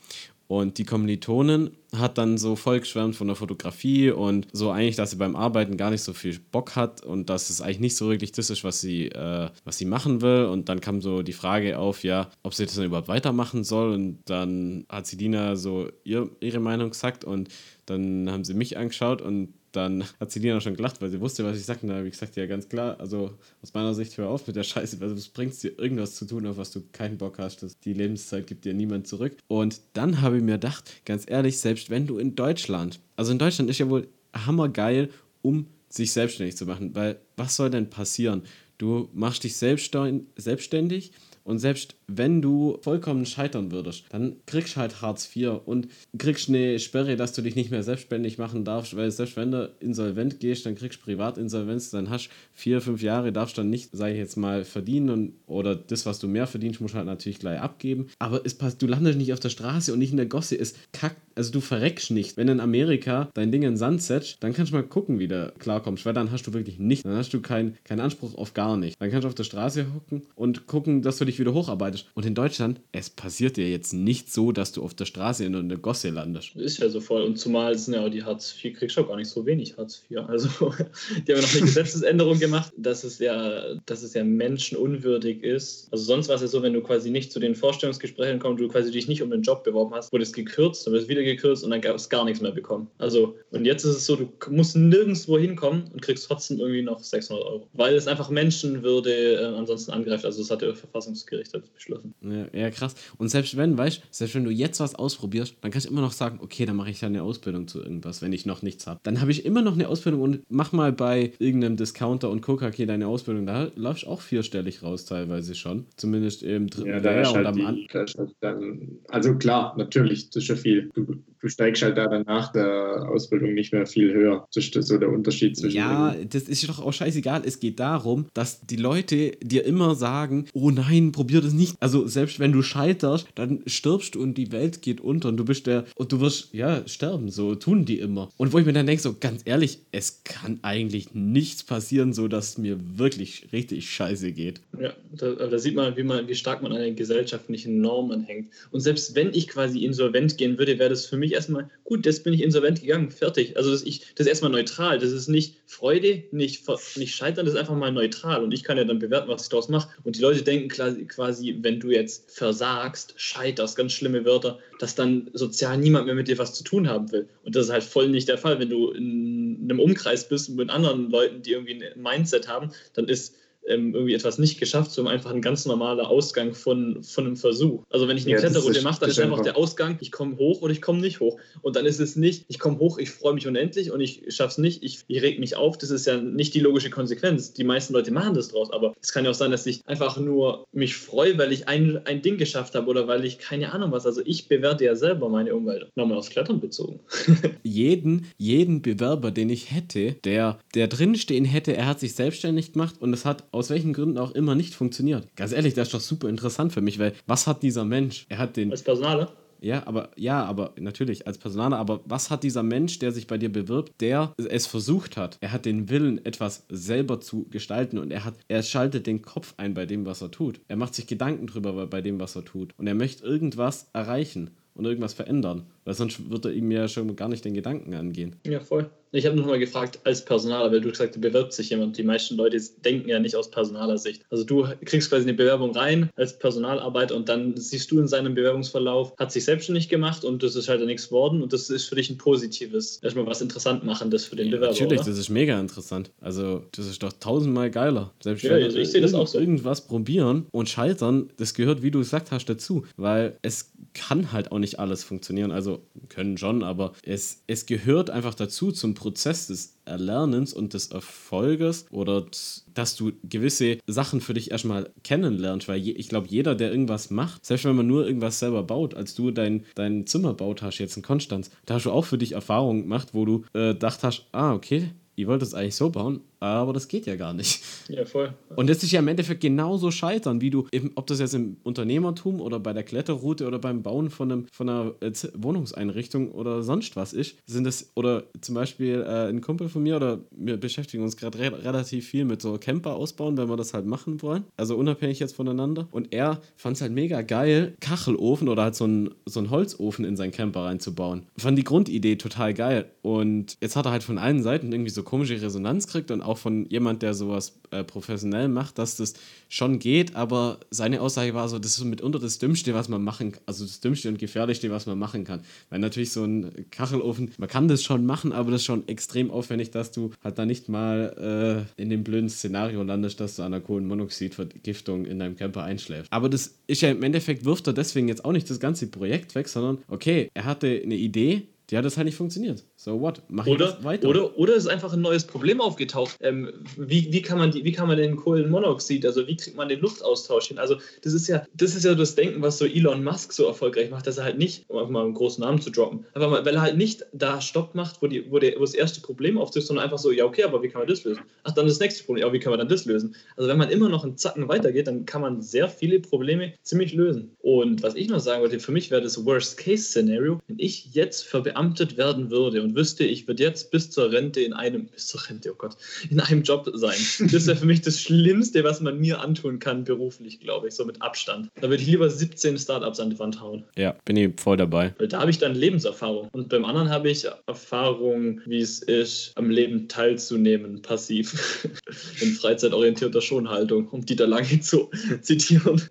Und die Kommilitonin hat dann so voll geschwärmt von der Fotografie und so eigentlich, dass sie beim Arbeiten gar nicht so viel Bock hat und dass es eigentlich nicht so wirklich das ist, was sie, äh, was sie machen will. Und dann kam so die Frage auf, ja, ob sie das dann überhaupt weitermachen soll. Und dann hat sie Dina so ihr, ihre Meinung gesagt und dann haben sie mich angeschaut und dann hat Selina schon gelacht, weil sie wusste, was ich sagte. Und da habe ich gesagt, ja, ganz klar, also aus meiner Sicht, hör auf mit der Scheiße, weil es bringt dir irgendwas zu tun, auf was du keinen Bock hast. Das, die Lebenszeit gibt dir niemand zurück. Und dann habe ich mir gedacht, ganz ehrlich, selbst wenn du in Deutschland, also in Deutschland ist ja wohl hammergeil, um sich selbstständig zu machen, weil was soll denn passieren? Du machst dich selbstständig Und selbst wenn du vollkommen scheitern würdest, dann kriegst du halt Hartz IV und kriegst eine Sperre, dass du dich nicht mehr selbstständig machen darfst, weil selbst wenn du insolvent gehst, dann kriegst du Privatinsolvenz, dann hast vier, fünf Jahre, darfst dann nicht, sag ich jetzt mal, verdienen und, oder das, was du mehr verdienst, musst du halt natürlich gleich abgeben. Aber es passt, du landest nicht auf der Straße und nicht in der Gosse. Es kackt, also du verreckst nicht. Wenn in Amerika dein Ding in den Sand setzt, dann kannst du mal gucken, wie du klarkommst, weil dann hast du wirklich nicht, dann hast du keinen kein Anspruch auf gar nicht. Dann kannst du auf der Straße hocken und gucken, dass du dich wieder hocharbeitest. Und in Deutschland, es passiert dir jetzt nicht so, dass du auf der Straße in einer Gosse landest. Ist ja so voll. Und zumal sind ja auch die Hartz IV, kriegst du auch gar nicht so wenig Hartz IV. Also die haben ja noch eine Gesetzesänderung gemacht, dass es ja, dass es ja menschenunwürdig ist. Also sonst war es ja so, wenn du quasi nicht zu den Vorstellungsgesprächen kommst, du quasi dich nicht um den Job beworben hast, wurde es gekürzt, dann wird es wieder gekürzt und dann gab es gar nichts mehr bekommen. Also und jetzt ist es so, du musst nirgendwo hinkommen und kriegst trotzdem irgendwie noch 600 Euro, weil es einfach Menschenwürde äh, ansonsten angreift. Also das hat der Verfassungsgericht halt beschlossen. Ja, ja, krass. Und selbst wenn, weißt selbst wenn du jetzt was ausprobierst, dann kannst du immer noch sagen, okay, dann mache ich ja eine Ausbildung zu irgendwas, wenn ich noch nichts habe. Dann habe ich immer noch eine Ausbildung und mach mal bei irgendeinem Discounter und guck, okay, deine Ausbildung, da läufst du auch vierstellig raus teilweise schon. Zumindest im dritten ja, da Lehrjahr ist und halt am An die, halt dann, also klar, natürlich, das ist ja viel. Du, um, du steigst halt da dann nach der Ausbildung nicht mehr viel höher. Das ist so der Unterschied zwischen. Ja, das ist doch auch scheißegal. Es geht darum, dass die Leute dir immer sagen, oh nein, probier das nicht. Also selbst wenn du scheiterst, dann stirbst du und die Welt geht unter und du bist der und du wirst ja sterben. So tun die immer. Und wo ich mir dann denke, so ganz ehrlich, es kann eigentlich nichts passieren, so dass es mir wirklich richtig scheiße geht. Ja, da, da sieht man wie, man, wie stark man an den gesellschaftlichen Normen hängt. Und selbst wenn ich quasi insolvent gehen würde, wäre das für mich erstmal, gut, jetzt bin ich insolvent gegangen, fertig. Also das, ich, das ist erstmal neutral. Das ist nicht Freude, nicht, nicht Scheitern, das ist einfach mal neutral. Und ich kann ja dann bewerten, was ich daraus mache. Und die Leute denken quasi, wenn du jetzt versagst, scheiterst, ganz schlimme Wörter, dass dann sozial niemand mehr mit dir was zu tun haben will. Und das ist halt voll nicht der Fall. Wenn du in einem Umkreis bist mit anderen Leuten, die irgendwie ein Mindset haben, dann ist ähm, irgendwie etwas nicht geschafft, sondern einfach ein ganz normaler Ausgang von, von einem Versuch. Also wenn ich eine Ja, Kletterroute mache, dann ist einfach- der Ausgang, ich komme hoch oder ich komme nicht hoch. Und dann ist es nicht, ich komme hoch, ich freue mich unendlich und ich schaffe es nicht, ich, ich reg mich auf. Das ist ja nicht die logische Konsequenz. Die meisten Leute machen das draus, aber es kann ja auch sein, dass ich einfach nur mich freue, weil ich ein, ein Ding geschafft habe oder weil ich keine Ahnung was. Also ich bewerte ja selber meine Umwelt. Nochmal aufs Klettern bezogen. jeden, jeden Bewerber, den ich hätte, der, der drinstehen hätte, er hat sich selbstständig gemacht und es hat aus welchen Gründen auch immer nicht funktioniert. Ganz ehrlich, das ist doch super interessant für mich, weil was hat dieser Mensch? Er hat den, Als Personaler. ja, aber, ja, aber natürlich als Personaler, aber was hat dieser Mensch, der sich bei dir bewirbt, der es versucht hat? Er hat den Willen, etwas selber zu gestalten und er hat, er schaltet den Kopf ein bei dem, was er tut. Er macht sich Gedanken drüber bei dem, was er tut. Und er möchte irgendwas erreichen und irgendwas verändern. Weil sonst wird er ihm ja schon gar nicht den Gedanken angehen. Ja, voll. Ich habe noch mal gefragt, als Personaler, weil du gesagt hast, bewirbt sich jemand. Die meisten Leute denken ja nicht aus personaler Sicht. Also du kriegst quasi eine Bewerbung rein als Personalarbeiter und dann siehst du in seinem Bewerbungsverlauf, hat sich selbstständig gemacht und das ist halt nichts geworden und das ist für dich ein positives, erstmal was interessant machendes für den Bewerber. Natürlich, oder? das ist mega interessant. Also, das ist doch tausendmal geiler. Selbst Ja, wenn also ich sehe das auch so. irgendwas probieren und scheitern, das gehört, wie du gesagt hast, dazu. Weil es kann halt auch nicht alles funktionieren. Also, können schon, aber es, es gehört einfach dazu zum Prozess des Erlernens und des Erfolges oder dass du gewisse Sachen für dich erstmal kennenlernst, weil je, ich glaube, jeder, der irgendwas macht, selbst wenn man nur irgendwas selber baut, als du dein, dein Zimmer baut hast, jetzt in Konstanz, da hast du auch für dich Erfahrungen gemacht, wo du äh, dacht hast, ah, okay, ihr wollt es eigentlich so bauen, aber das geht ja gar nicht. Ja, voll. Und das ist ja im Endeffekt genauso scheitern, wie du, eben, ob das jetzt im Unternehmertum oder bei der Kletterroute oder beim Bauen von, einem, von einer Wohnungseinrichtung oder sonst was ist, sind das, oder zum Beispiel äh, ein Kumpel von mir oder wir beschäftigen uns gerade re relativ viel mit so Camper ausbauen, wenn wir das halt machen wollen, also unabhängig jetzt voneinander. Und er fand es halt mega geil, Kachelofen oder halt so einen so einen Holzofen in seinen Camper reinzubauen. Fand die Grundidee total geil. Und jetzt hat er halt von allen Seiten irgendwie so komische Resonanz kriegt und auch von jemand, der sowas äh, professionell macht, dass das schon geht, aber seine Aussage war so, das ist mitunter das Dümmste, was man machen kann, also das Dümmste und Gefährlichste, was man machen kann. Weil natürlich so ein Kachelofen, man kann das schon machen, aber das ist schon extrem aufwendig, dass du halt da nicht mal äh, in dem blöden Szenario landest, dass du an einer Kohlenmonoxidvergiftung in deinem Camper einschläfst. Aber das ist ja im Endeffekt, wirft er deswegen jetzt auch nicht das ganze Projekt weg, sondern okay, er hatte eine Idee, die hat das halt nicht funktioniert. So what? Mach oder, weiter. Oder, oder ist einfach ein neues Problem aufgetaucht. Ähm, wie, wie, kann man die, wie kann man den Kohlenmonoxid, also wie kriegt man den Luftaustausch hin? Also das ist ja, das ist ja das Denken, was so Elon Musk so erfolgreich macht, dass er halt nicht, um einfach mal einen großen Namen zu droppen, mal, weil er halt nicht da Stopp macht, wo, die, wo, der, wo das erste Problem auftritt, sondern einfach so, ja okay, aber wie kann man das lösen? Ach, dann das nächste Problem, ja, wie kann man dann das lösen? Also wenn man immer noch einen Zacken weitergeht, dann kann man sehr viele Probleme ziemlich lösen. Und was ich noch sagen wollte, für mich wäre das Worst-Case-Szenario, wenn ich jetzt verbeamtet werden würde und wüsste, ich würde jetzt bis zur Rente in einem, bis zur Rente, oh Gott, in einem Job sein. Das wäre für mich das Schlimmste, was man mir antun kann, beruflich, glaube ich, so mit Abstand. Da würde ich lieber 17 Startups an die Wand hauen. Ja, bin ich voll dabei. Weil da habe ich dann Lebenserfahrung. Und beim anderen habe ich Erfahrung, wie es ist, am Leben teilzunehmen, passiv. in freizeitorientierter Schonhaltung, um Dieter Lange zu zitieren.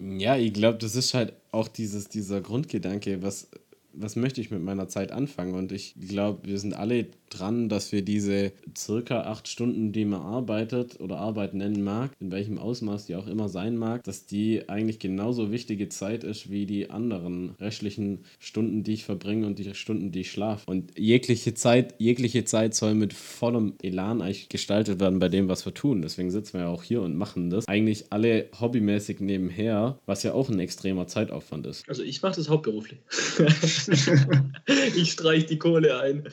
Ja, ich glaube, das ist halt auch dieses, dieser Grundgedanke, was, was möchte ich mit meiner Zeit anfangen? Und ich glaube, wir sind alle dran, dass wir diese circa acht Stunden, die man arbeitet oder Arbeit nennen mag, in welchem Ausmaß die auch immer sein mag, dass die eigentlich genauso wichtige Zeit ist wie die anderen restlichen Stunden, die ich verbringe und die Stunden, die ich schlafe. Und jegliche Zeit, jegliche Zeit soll mit vollem Elan eigentlich gestaltet werden bei dem, was wir tun. Deswegen sitzen wir ja auch hier und machen das. Eigentlich alle hobbymäßig nebenher, was ja auch ein extremer Zeitaufwand ist. Also ich mache das hauptberuflich. ich streiche die Kohle ein.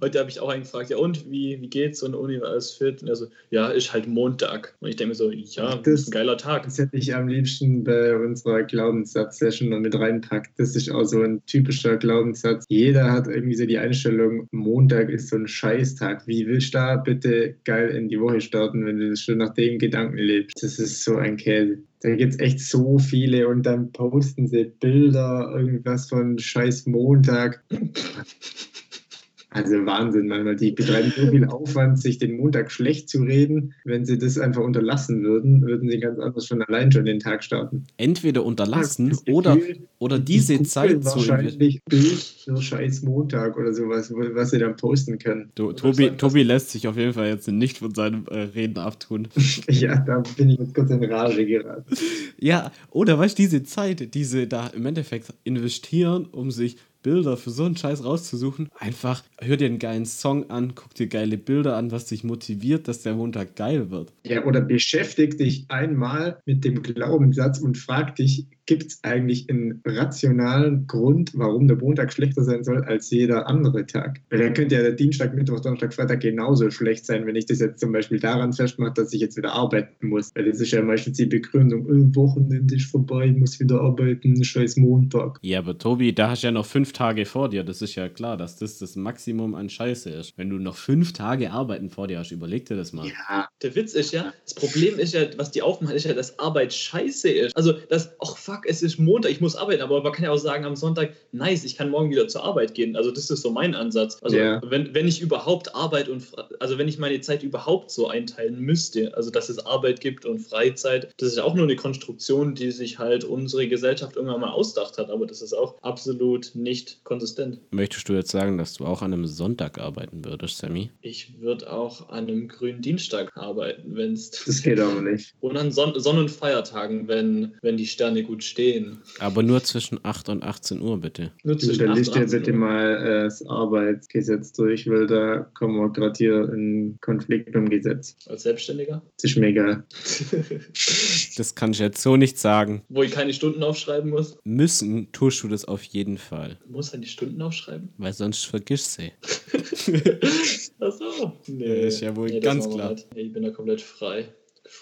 Heute habe ich auch einen gefragt, ja und, wie, wie geht's und Uni war alles fit? Und er so, ja, ist halt Montag. Und ich denke mir so, ja, das ist ein geiler Tag. Das hätte ich am liebsten bei unserer Glaubenssatz-Session noch mit reinpackt. Das ist auch so ein typischer Glaubenssatz. Jeder hat irgendwie so die Einstellung, Montag ist so ein Scheißtag. Wie willst du da bitte geil in die Woche starten, wenn du schon nach dem Gedanken lebst? Das ist so ein Käse. Da gibt es echt so viele und dann posten sie Bilder, irgendwas von scheiß Montag. Also Wahnsinn, manchmal. Die betreiben so viel Aufwand, sich den Montag schlecht zu reden. Wenn sie das einfach unterlassen würden, würden sie ganz anders schon allein schon den Tag starten. Entweder unterlassen oder, oder diese die Zeit zu wahrscheinlich Bild für scheiß Montag oder sowas, was sie dann posten können. Du, Tobi, Tobi lässt sich auf jeden Fall jetzt nicht von seinem äh, Reden abtun. ja, da bin ich jetzt kurz in Rage geraten. Ja, oder weißt du, diese Zeit, diese da im Endeffekt investieren, um sich Bilder für so einen Scheiß rauszusuchen. Einfach hör dir einen geilen Song an, guck dir geile Bilder an, was dich motiviert, dass der Montag geil wird. Ja, oder beschäftig dich einmal mit dem Glaubenssatz und frag dich, gibt es eigentlich einen rationalen Grund, warum der Montag schlechter sein soll als jeder andere Tag? Weil dann könnte ja der Dienstag, Mittwoch, Donnerstag, Freitag genauso schlecht sein, wenn ich das jetzt zum Beispiel daran festmache, dass ich jetzt wieder arbeiten muss. Weil das ist ja meistens die Begründung, oh, Wochenende ist vorbei, ich muss wieder arbeiten, scheiß Montag. Ja, aber Tobi, da hast du ja noch fünf Tage vor dir. Das ist ja klar, dass das das Maximum an Scheiße ist. Wenn du noch fünf Tage arbeiten vor dir hast, überleg dir das mal. Ja, der Witz ist ja, das Problem ist ja, was die aufmachen, ist ja, dass Arbeit scheiße ist. Also, das, ach fuck, fuck, es ist Montag, ich muss arbeiten, aber man kann ja auch sagen am Sonntag, nice, ich kann morgen wieder zur Arbeit gehen. Also das ist so mein Ansatz. Also yeah. wenn, wenn ich überhaupt Arbeit und, also wenn ich meine Zeit überhaupt so einteilen müsste, also dass es Arbeit gibt und Freizeit, das ist auch nur eine Konstruktion, die sich halt unsere Gesellschaft irgendwann mal ausdacht hat, aber das ist auch absolut nicht konsistent. Möchtest du jetzt sagen, dass du auch an einem Sonntag arbeiten würdest, Sammy? Ich würde auch an einem grünen Dienstag arbeiten, wenn es... Das geht aber nicht. Und an Son Sonn- und Feiertagen, wenn, wenn die Sterne gut stehen. Aber nur zwischen 8 und 18 Uhr, bitte. Nur zwischen Dann liest dir bitte Uhr. mal äh, das Arbeitsgesetz durch, weil da kommen wir gerade hier in Konflikt mit dem Gesetz. Als Selbstständiger? Das ist mir egal. das kann ich jetzt so nicht sagen. Wo ich keine Stunden aufschreiben muss? Müssen tust du das auf jeden Fall. Du musst halt die Stunden aufschreiben? Weil sonst vergisst sie. Achso. Nee. Das ist ja wohl nee, ganz klar. Halt. Ich bin da komplett frei.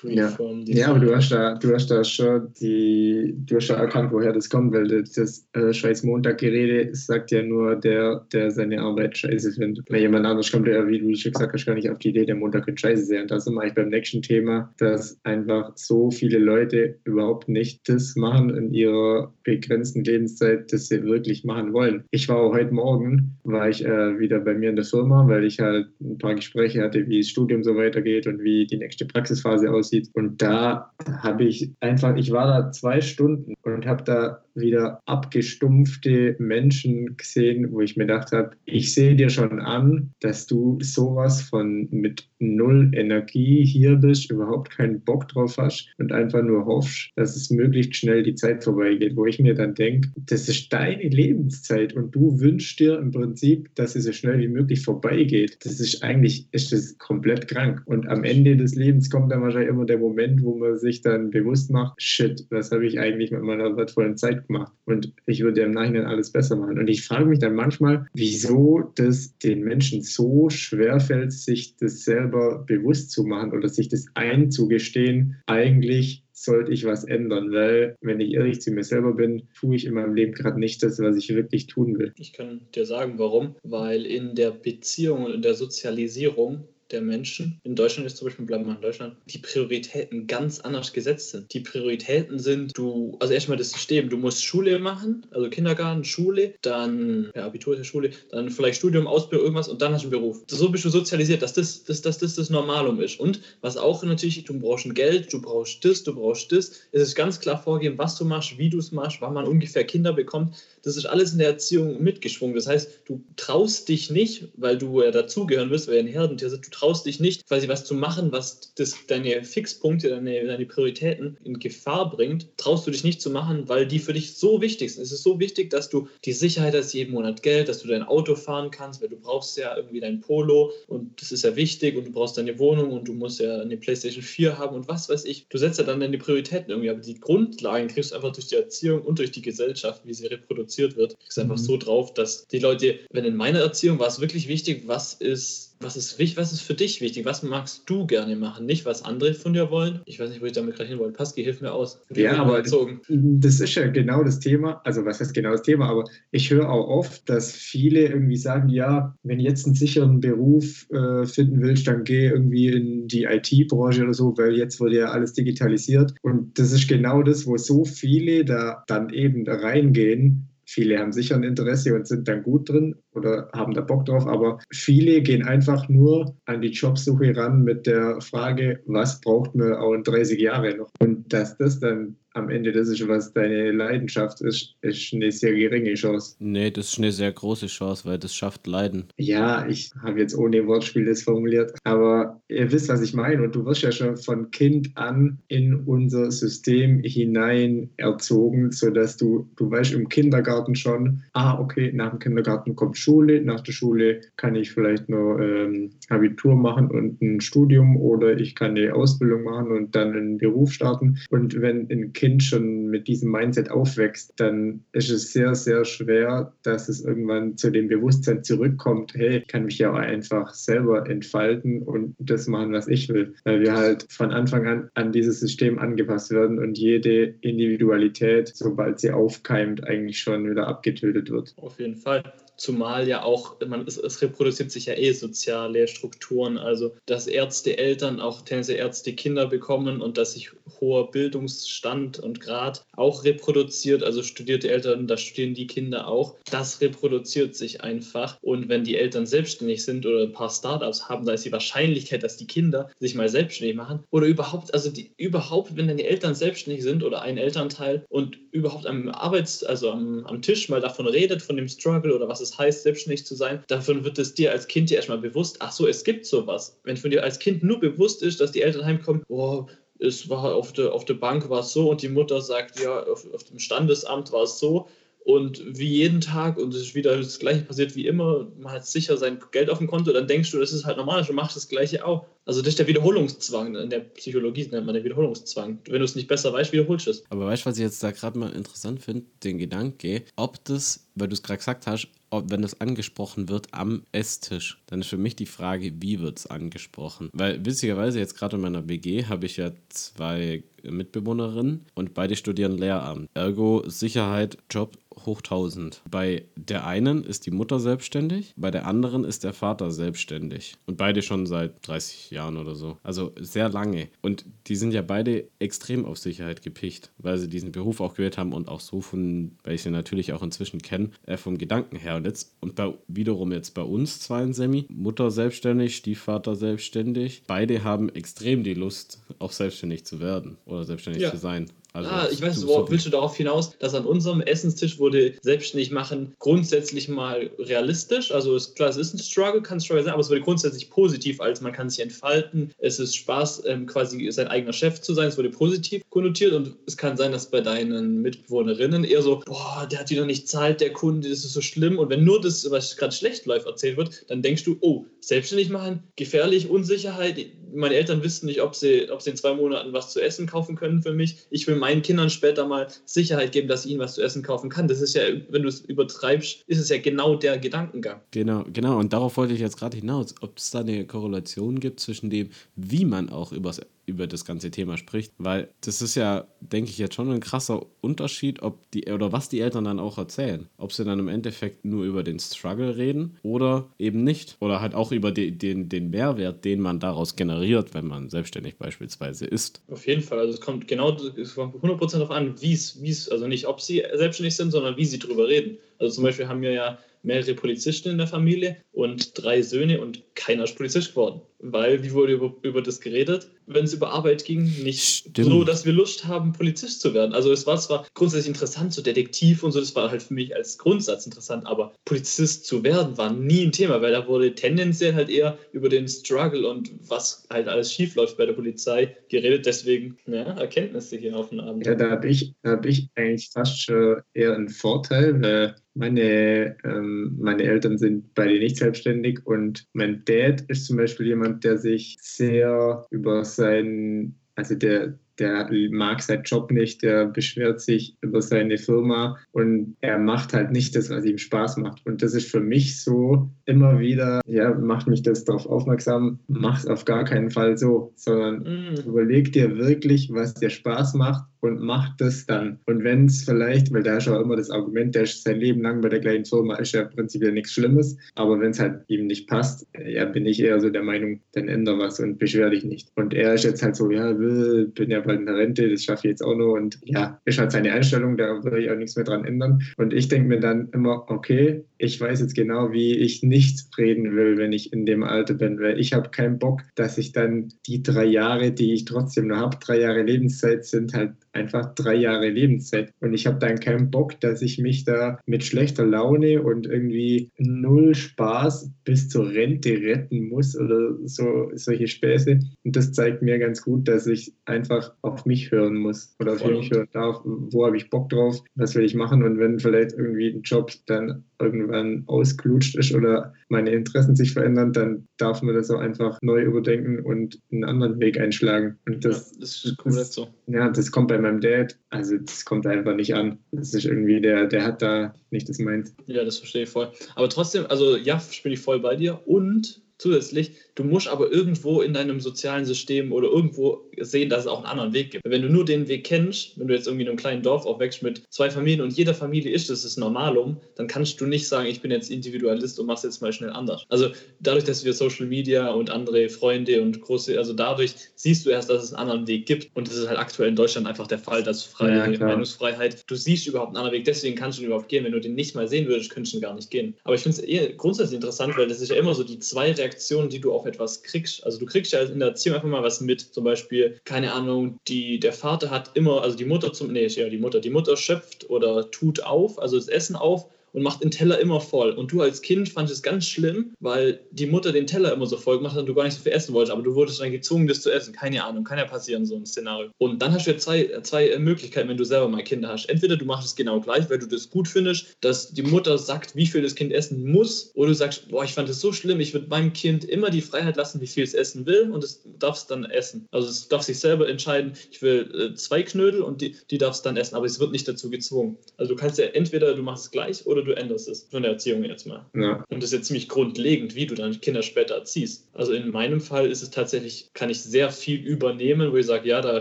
Ja. ja, aber du hast da, du hast da schon die, du hast erkannt, woher das kommt, weil das, das äh, scheiß Montag-Gerede sagt ja nur der, der seine Arbeit scheiße findet. Wenn jemand anders kommt, der, wie du schon gesagt hast, gar nicht auf die Idee, der Montag könnte scheiße sein. Und da sind wir eigentlich beim nächsten Thema, dass einfach so viele Leute überhaupt nicht das machen in ihrer begrenzten Lebenszeit, das sie wirklich machen wollen. Ich war auch heute Morgen, war ich äh, wieder bei mir in der Firma, weil ich halt ein paar Gespräche hatte, wie das Studium so weitergeht und wie die nächste Praxisphase aussieht. Und da habe ich einfach, ich war da zwei Stunden und habe da wieder abgestumpfte Menschen gesehen, wo ich mir gedacht habe, ich sehe dir schon an, dass du sowas von mit null Energie hier bist, überhaupt keinen Bock drauf hast und einfach nur hoffst, dass es möglichst schnell die Zeit vorbeigeht, wo ich mir dann denke, das ist deine Lebenszeit und du wünschst dir im Prinzip, dass es so schnell wie möglich vorbeigeht. Das ist eigentlich, ist das komplett krank. Und am Ende des Lebens kommt dann wahrscheinlich immer der Moment, wo man sich dann bewusst macht, shit, was habe ich eigentlich mit meiner wertvollen Zeit gemacht? Und ich würde ja im Nachhinein alles besser machen. Und ich frage mich dann manchmal, wieso das den Menschen so schwer fällt, sich das selber bewusst zu machen oder sich das einzugestehen, eigentlich sollte ich was ändern, weil, wenn ich ehrlich zu mir selber bin, tue ich in meinem Leben gerade nicht das, was ich wirklich tun will. Ich kann dir sagen, warum. Weil in der Beziehung und in der Sozialisierung der Menschen, in Deutschland ist zum Beispiel, bleiben wir in Deutschland, die Prioritäten ganz anders gesetzt sind. Die Prioritäten sind, du, also erstmal das System, du musst Schule machen, also Kindergarten, Schule, dann, ja, Abitur Schule, dann vielleicht Studium, Ausbildung, irgendwas und dann hast du einen Beruf. So bist du sozialisiert, dass das das, das, das, das Normalum ist. Und was auch natürlich, du brauchst ein Geld, du brauchst das, du brauchst das. Es ist ganz klar vorgegeben, was du machst, wie du es machst, wann man ungefähr Kinder bekommt. Das ist alles in der Erziehung mitgeschwungen. Das heißt, du traust dich nicht, weil du ja dazugehören wirst, weil ein Herdentier sind, du traust dich nicht, quasi was zu machen, was das, deine Fixpunkte, deine, deine Prioritäten in Gefahr bringt, traust du dich nicht zu machen, weil die für dich so wichtig sind. Es ist so wichtig, dass du die Sicherheit hast, jeden Monat Geld, dass du dein Auto fahren kannst, weil du brauchst ja irgendwie dein Polo und das ist ja wichtig und du brauchst deine Wohnung und du musst ja eine Playstation 4 haben und was weiß ich. Du setzt ja dann deine Prioritäten irgendwie, aber die Grundlagen kriegst du einfach durch die Erziehung und durch die Gesellschaft, wie sie reproduziert wird. Du kriegst einfach mhm. so drauf, dass die Leute, wenn in meiner Erziehung war es wirklich wichtig, was ist was ist, was ist für dich wichtig? Was magst du gerne machen? Nicht, was andere von dir wollen. Ich weiß nicht, wo ich damit gerade hin wollte. Paski, hilf mir aus. Ja, aber erzogen. das ist ja genau das Thema. Also, was heißt genau das Thema? Aber ich höre auch oft, dass viele irgendwie sagen: Ja, wenn du jetzt einen sicheren Beruf äh, finden willst, dann geh irgendwie in die IT-Branche oder so, weil jetzt wird ja alles digitalisiert. Und das ist genau das, wo so viele da dann eben da reingehen, Viele haben sicher ein Interesse und sind dann gut drin oder haben da Bock drauf, aber viele gehen einfach nur an die Jobsuche ran mit der Frage, was braucht man auch in 30 Jahren noch? Und dass das dann am Ende das ist, was deine Leidenschaft ist, ist eine sehr geringe Chance. Nee, das ist eine sehr große Chance, weil das schafft Leiden. Ja, ich habe jetzt ohne Wortspiel das formuliert, aber ihr wisst, was ich meine. Und du wirst ja schon von Kind an in unser System hinein erzogen, sodass du, du weißt im Kindergarten schon, ah, okay, nach dem Kindergarten kommt Schule, nach der Schule kann ich vielleicht nur ähm, Abitur machen und ein Studium oder ich kann eine Ausbildung machen und dann einen Beruf starten. Und wenn ein Kind schon mit diesem Mindset aufwächst, dann ist es sehr, sehr schwer, dass es irgendwann zu dem Bewusstsein zurückkommt, hey, ich kann mich ja auch einfach selber entfalten und das machen, was ich will. Weil wir halt von Anfang an an dieses System angepasst werden und jede Individualität, sobald sie aufkeimt, eigentlich schon wieder abgetötet wird. Auf jeden Fall. Zumal ja auch, man, es, es, reproduziert sich ja eh soziale Strukturen, also dass Ärzte Eltern auch tendenziell Ärzte Kinder bekommen und dass sich hoher Bildungsstand und Grad auch reproduziert, also studierte Eltern, da studieren die Kinder auch. Das reproduziert sich einfach und wenn die Eltern selbstständig sind oder ein paar Startups haben, da ist die Wahrscheinlichkeit, dass die Kinder sich mal selbstständig machen oder überhaupt, also die, überhaupt, wenn dann die Eltern selbstständig sind oder ein Elternteil und überhaupt am Arbeits-, also am, am Tisch mal davon redet, von dem Struggle oder was es heißt, selbstständig zu sein, davon wird es dir als Kind ja erstmal bewusst, ach so, es gibt sowas. Wenn von dir als Kind nur bewusst ist, dass die Eltern heimkommen, oh, es war auf der, auf der Bank war es so und die Mutter sagt, ja, auf, auf dem Standesamt war es so, und wie jeden Tag und es ist wieder das Gleiche passiert wie immer, man hat sicher sein Geld auf dem Konto, dann denkst du, das ist halt normal, du machst das Gleiche auch. Also das ist der Wiederholungszwang, in der Psychologie nennt man den Wiederholungszwang. Wenn du es nicht besser weißt, wiederholst du es. Aber weißt du, was ich jetzt da gerade mal interessant finde? Den Gedanke, ob das, weil du es gerade gesagt hast, ob, wenn das angesprochen wird am Esstisch, dann ist für mich die Frage, wie wird es angesprochen? Weil witzigerweise jetzt gerade in meiner WG habe ich ja zwei Mitbewohnerinnen und beide studieren Lehramt. Ergo Sicherheit, Job hoch 1000. Bei der einen ist die Mutter selbstständig, bei der anderen ist der Vater selbstständig. Und beide schon seit 30 Jahren oder so. Also sehr lange. Und die sind ja beide extrem auf Sicherheit gepicht, weil sie diesen Beruf auch gewählt haben und auch so von, weil ich sie natürlich auch inzwischen kenne, äh, vom Gedanken her. Und jetzt, und bei, wiederum jetzt bei uns zwei in Semi, Mutter selbstständig, Stiefvater selbstständig. Beide haben extrem die Lust, auch selbstständig zu werden oder selbstständig ja. zu sein. Also, ah, ich weiß, du- worauf willst du darauf hinaus, dass an unserem Essenstisch wurde selbstständig machen grundsätzlich mal realistisch. Also ist klar, es ist ein Struggle, kann ein Struggle sein, aber es wurde grundsätzlich positiv, als man kann sich entfalten. Es ist Spaß, ähm, quasi sein eigener Chef zu sein. Es wurde positiv konnotiert und es kann sein, dass bei deinen Mitbewohnerinnen eher so, boah, der hat wieder nicht zahlt, der Kunde, das ist so schlimm. Und wenn nur das, was gerade schlecht läuft, erzählt wird, dann denkst du, oh, selbstständig machen, gefährlich, Unsicherheit. Meine Eltern wissen nicht, ob sie, ob sie in zwei Monaten was zu essen kaufen können für mich. Ich will meinen Kindern später mal Sicherheit geben, dass ich ihnen was zu essen kaufen kann. Das ist ja, wenn du es übertreibst, ist es ja genau der Gedankengang. Genau, genau. Und darauf wollte ich jetzt gerade hinaus, ob es da eine Korrelation gibt zwischen dem, wie man auch übers, über das ganze Thema spricht. Weil das ist ja, denke ich, jetzt schon ein krasser Unterschied, ob die oder was die Eltern dann auch erzählen. Ob sie dann im Endeffekt nur über den Struggle reden oder eben nicht. Oder halt auch über die, den, den Mehrwert, den man daraus generiert, wenn man selbstständig beispielsweise ist. Auf jeden Fall. Also es kommt genau es kommt 100% darauf an, wie es, also nicht ob sie selbstständig sind, sondern wie sie drüber reden. Also zum Beispiel haben wir ja mehrere Polizisten in der Familie und drei Söhne und keiner ist Polizist geworden. Weil, wie wurde über, über das geredet, wenn es über Arbeit ging? Nicht Stimmt. so, dass wir Lust haben, Polizist zu werden. Also es war zwar grundsätzlich interessant, so Detektiv und so, das war halt für mich als Grundsatz interessant, aber Polizist zu werden war nie ein Thema, weil da wurde tendenziell halt eher über den Struggle und was halt alles schief läuft bei der Polizei geredet. Deswegen, ja, Erkenntnisse hier auf den Abend. Ja, da habe ich, da hab ich eigentlich fast schon eher einen Vorteil, weil meine, ähm, meine Eltern sind beide nicht selbstständig und mein Dad ist zum Beispiel jemand, der sich sehr über seinen, also der, der mag seinen Job nicht, der beschwert sich über seine Firma und er macht halt nicht das, was ihm Spaß macht. Und das ist für mich so immer wieder, ja, macht mich das darauf aufmerksam, mach es auf gar keinen Fall so, sondern Mm, Überleg dir wirklich, was dir Spaß macht und mach das dann. Und wenn es vielleicht, weil da ist auch immer das Argument, der ist sein Leben lang bei der gleichen Firma, ist ja prinzipiell nichts Schlimmes, aber wenn es halt ihm nicht passt, ja, bin ich eher so der Meinung, dann änder was und beschwer dich nicht. Und er ist jetzt halt so, ja, bin ja bald in der Rente, das schaffe ich jetzt auch noch und ja, ist halt seine Einstellung, da will ich auch nichts mehr dran ändern. Und ich denke mir dann immer, okay, ich weiß jetzt genau, wie ich nicht reden will, wenn ich in dem Alter bin, weil ich habe keinen Bock, dass ich dann die drei Jahre, die ich trotzdem noch habe, drei Jahre Lebenszeit sind halt einfach drei Jahre Lebenszeit. Und ich habe dann keinen Bock, dass ich mich da mit schlechter Laune und irgendwie null Spaß bis zur Rente retten muss oder so solche Späße. Und das zeigt mir ganz gut, dass ich einfach auf mich hören muss oder auf mich hören darf. Wo habe ich Bock drauf? Was will ich machen? Und wenn vielleicht irgendwie ein Job dann irgendwann ausklutscht ist oder meine Interessen sich verändern, dann darf man das auch einfach neu überdenken und einen anderen Weg einschlagen. Und das, ja, das ist komplett so. ja, das kommt bei meinem Dad, also das kommt einfach nicht an. Das ist irgendwie, der, der hat da nicht das meins. Ja, das verstehe ich voll. Aber trotzdem, also ja, bin ich voll bei dir. Und zusätzlich, du musst aber irgendwo in deinem sozialen System oder irgendwo sehen, dass es auch einen anderen Weg gibt. Wenn du nur den Weg kennst, wenn du jetzt irgendwie in einem kleinen Dorf aufwächst mit zwei Familien und jeder Familie ist das das Normalum, dann kannst du nicht sagen, ich bin jetzt Individualist und mach's jetzt mal schnell anders. Also dadurch, dass wir Social Media und andere Freunde und große, also dadurch siehst du erst, dass es einen anderen Weg gibt. Und das ist halt aktuell in Deutschland einfach der Fall, dass freie Ja. Meinungsfreiheit, du siehst überhaupt einen anderen Weg, deswegen kannst du ihn überhaupt gehen. Wenn du den nicht mal sehen würdest, könntest du ihn gar nicht gehen. Aber ich finde es eher grundsätzlich interessant, weil das ist ja immer so die zwei Reaktionen, die du auf etwas kriegst. Also du kriegst ja in der Erziehung einfach mal was mit, zum Beispiel, keine Ahnung, die, der Vater hat immer, also die Mutter zum, nee, ja, die Mutter, die Mutter schöpft oder tut auf, also das Essen auf und macht den Teller immer voll. Und du als Kind fandest es ganz schlimm, weil die Mutter den Teller immer so voll gemacht hat und du gar nicht so viel essen wolltest, aber du wurdest dann gezwungen, das zu essen. Keine Ahnung, kann ja passieren, so ein Szenario. Und dann hast du ja zwei, zwei äh, Möglichkeiten, wenn du selber mal Kinder hast. Entweder du machst es genau gleich, weil du das gut findest, dass die Mutter sagt, wie viel das Kind essen muss, oder du sagst, boah, ich fand das so schlimm, ich würde meinem Kind immer die Freiheit lassen, wie viel es essen will und es darf es dann essen. Also es darf sich selber entscheiden, ich will äh, zwei Knödel und die, die darf es dann essen, aber es wird nicht dazu gezwungen. Also du kannst ja entweder du machst es gleich oder du änderst es. Von der Erziehung jetzt mal. Ja, Und das ist ja ziemlich grundlegend, wie du deine Kinder später erziehst. Also in meinem Fall ist es tatsächlich, kann ich sehr viel übernehmen, wo ich sage, ja, da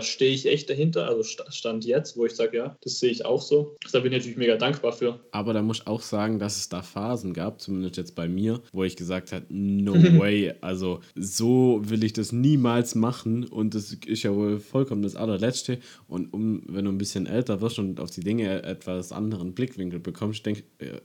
stehe ich echt dahinter. Also Sta- Stand jetzt, wo ich sage, ja, das sehe ich auch so. Da bin ich natürlich mega dankbar für. Aber da muss ich auch sagen, dass es da Phasen gab, zumindest jetzt bei mir, wo ich gesagt habe, no way, also so will ich das niemals machen und das ist ja wohl vollkommen das allerletzte und um, wenn du ein bisschen älter wirst und auf die Dinge etwas anderen Blickwinkel bekommst, denk,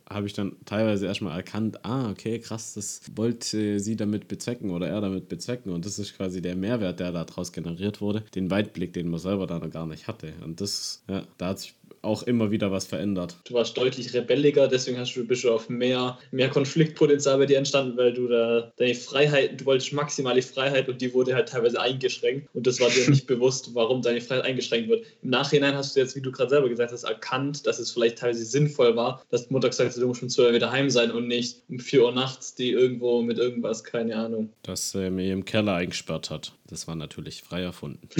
habe ich dann teilweise erstmal erkannt, ah, okay, krass, das wollte sie damit bezwecken oder er damit bezwecken. Und das ist quasi der Mehrwert, der daraus generiert wurde, den Weitblick, den man selber dann gar nicht hatte. Und das, ja, da hat sich auch immer wieder was verändert. Du warst deutlich rebelliger, deswegen hast du, bist du auf mehr, mehr Konfliktpotenzial bei dir entstanden, weil du da deine Freiheit, du wolltest maximale Freiheit und die wurde halt teilweise eingeschränkt und das war dir nicht bewusst, warum deine Freiheit eingeschränkt wird. Im Nachhinein hast du jetzt, wie du gerade selber gesagt hast, erkannt, dass es vielleicht teilweise sinnvoll war, dass gesagt hat, du musst um 12 Uhr wieder heim sein und nicht um 4 Uhr nachts, die irgendwo mit irgendwas, keine Ahnung. Dass er mir im Keller eingesperrt hat. Das war natürlich frei erfunden.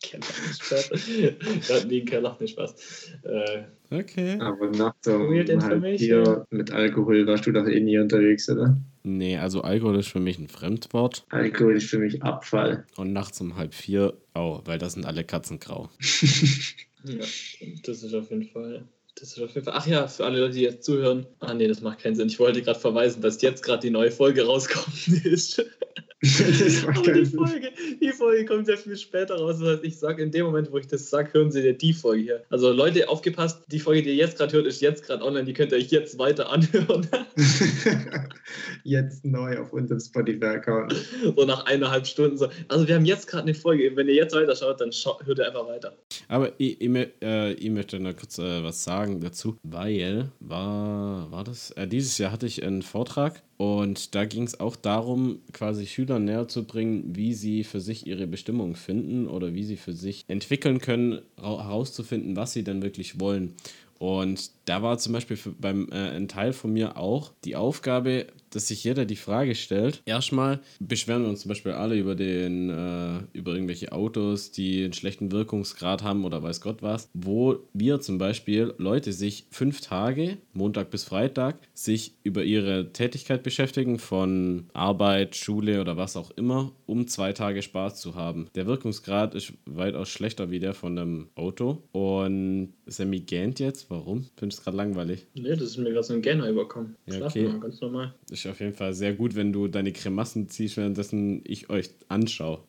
Keller einen Keller, nicht Spaß. Äh, Okay. Aber nachts um halb vier mit Alkohol warst du doch eh nie unterwegs, oder? Nee, also Alkohol ist für mich ein Fremdwort. Alkohol ist für mich Abfall. Und nachts um halb vier, oh, weil das sind alle Katzen grau. Ja, das ist auf jeden Fall. Das ist auf jeden Fall. Ach ja, für alle Leute, die jetzt zuhören. Ah nee, das macht keinen Sinn. Ich wollte gerade verweisen, dass jetzt gerade die neue Folge rauskommen ist. Das die. Folge, die Folge kommt ja viel später raus. Das heißt, ich sage in dem Moment, wo ich das sage, hören Sie dir die Folge hier. Also Leute, aufgepasst, die Folge, die ihr jetzt gerade hört, ist jetzt gerade online. Die könnt ihr euch jetzt weiter anhören. Jetzt neu auf unserem Spotify-Account. so nach eineinhalb Stunden. So. Also wir haben jetzt gerade eine Folge. Wenn ihr jetzt weiter schaut, dann schau, hört ihr einfach weiter. Aber ich, ich, äh, ich möchte noch kurz äh, was sagen dazu, weil war, war das? Äh, dieses Jahr hatte ich einen Vortrag und da ging es auch darum, quasi Schülern näher zu bringen, wie sie für sich ihre Bestimmung finden oder wie sie für sich entwickeln können, ra- herauszufinden, was sie denn wirklich wollen. Und da war zum Beispiel beim äh, ein Teil von mir auch die Aufgabe, dass sich jeder die Frage stellt. Erstmal beschweren wir uns zum Beispiel alle über den äh, über irgendwelche Autos, die einen schlechten Wirkungsgrad haben oder weiß Gott was, wo wir zum Beispiel Leute sich fünf Tage, Montag bis Freitag, sich über ihre Tätigkeit beschäftigen, von Arbeit, Schule oder was auch immer, um zwei Tage Spaß zu haben. Der Wirkungsgrad ist weitaus schlechter wie der von einem Auto. Und Sammy gähnt jetzt. Warum? Findest du gerade langweilig? Nee, das ist mir gerade so ein Gähner überkommen. Ja, Schlaf okay. mal, ganz normal. Ist auf jeden Fall sehr gut, wenn du deine Grimassen ziehst, währenddessen ich euch anschaue.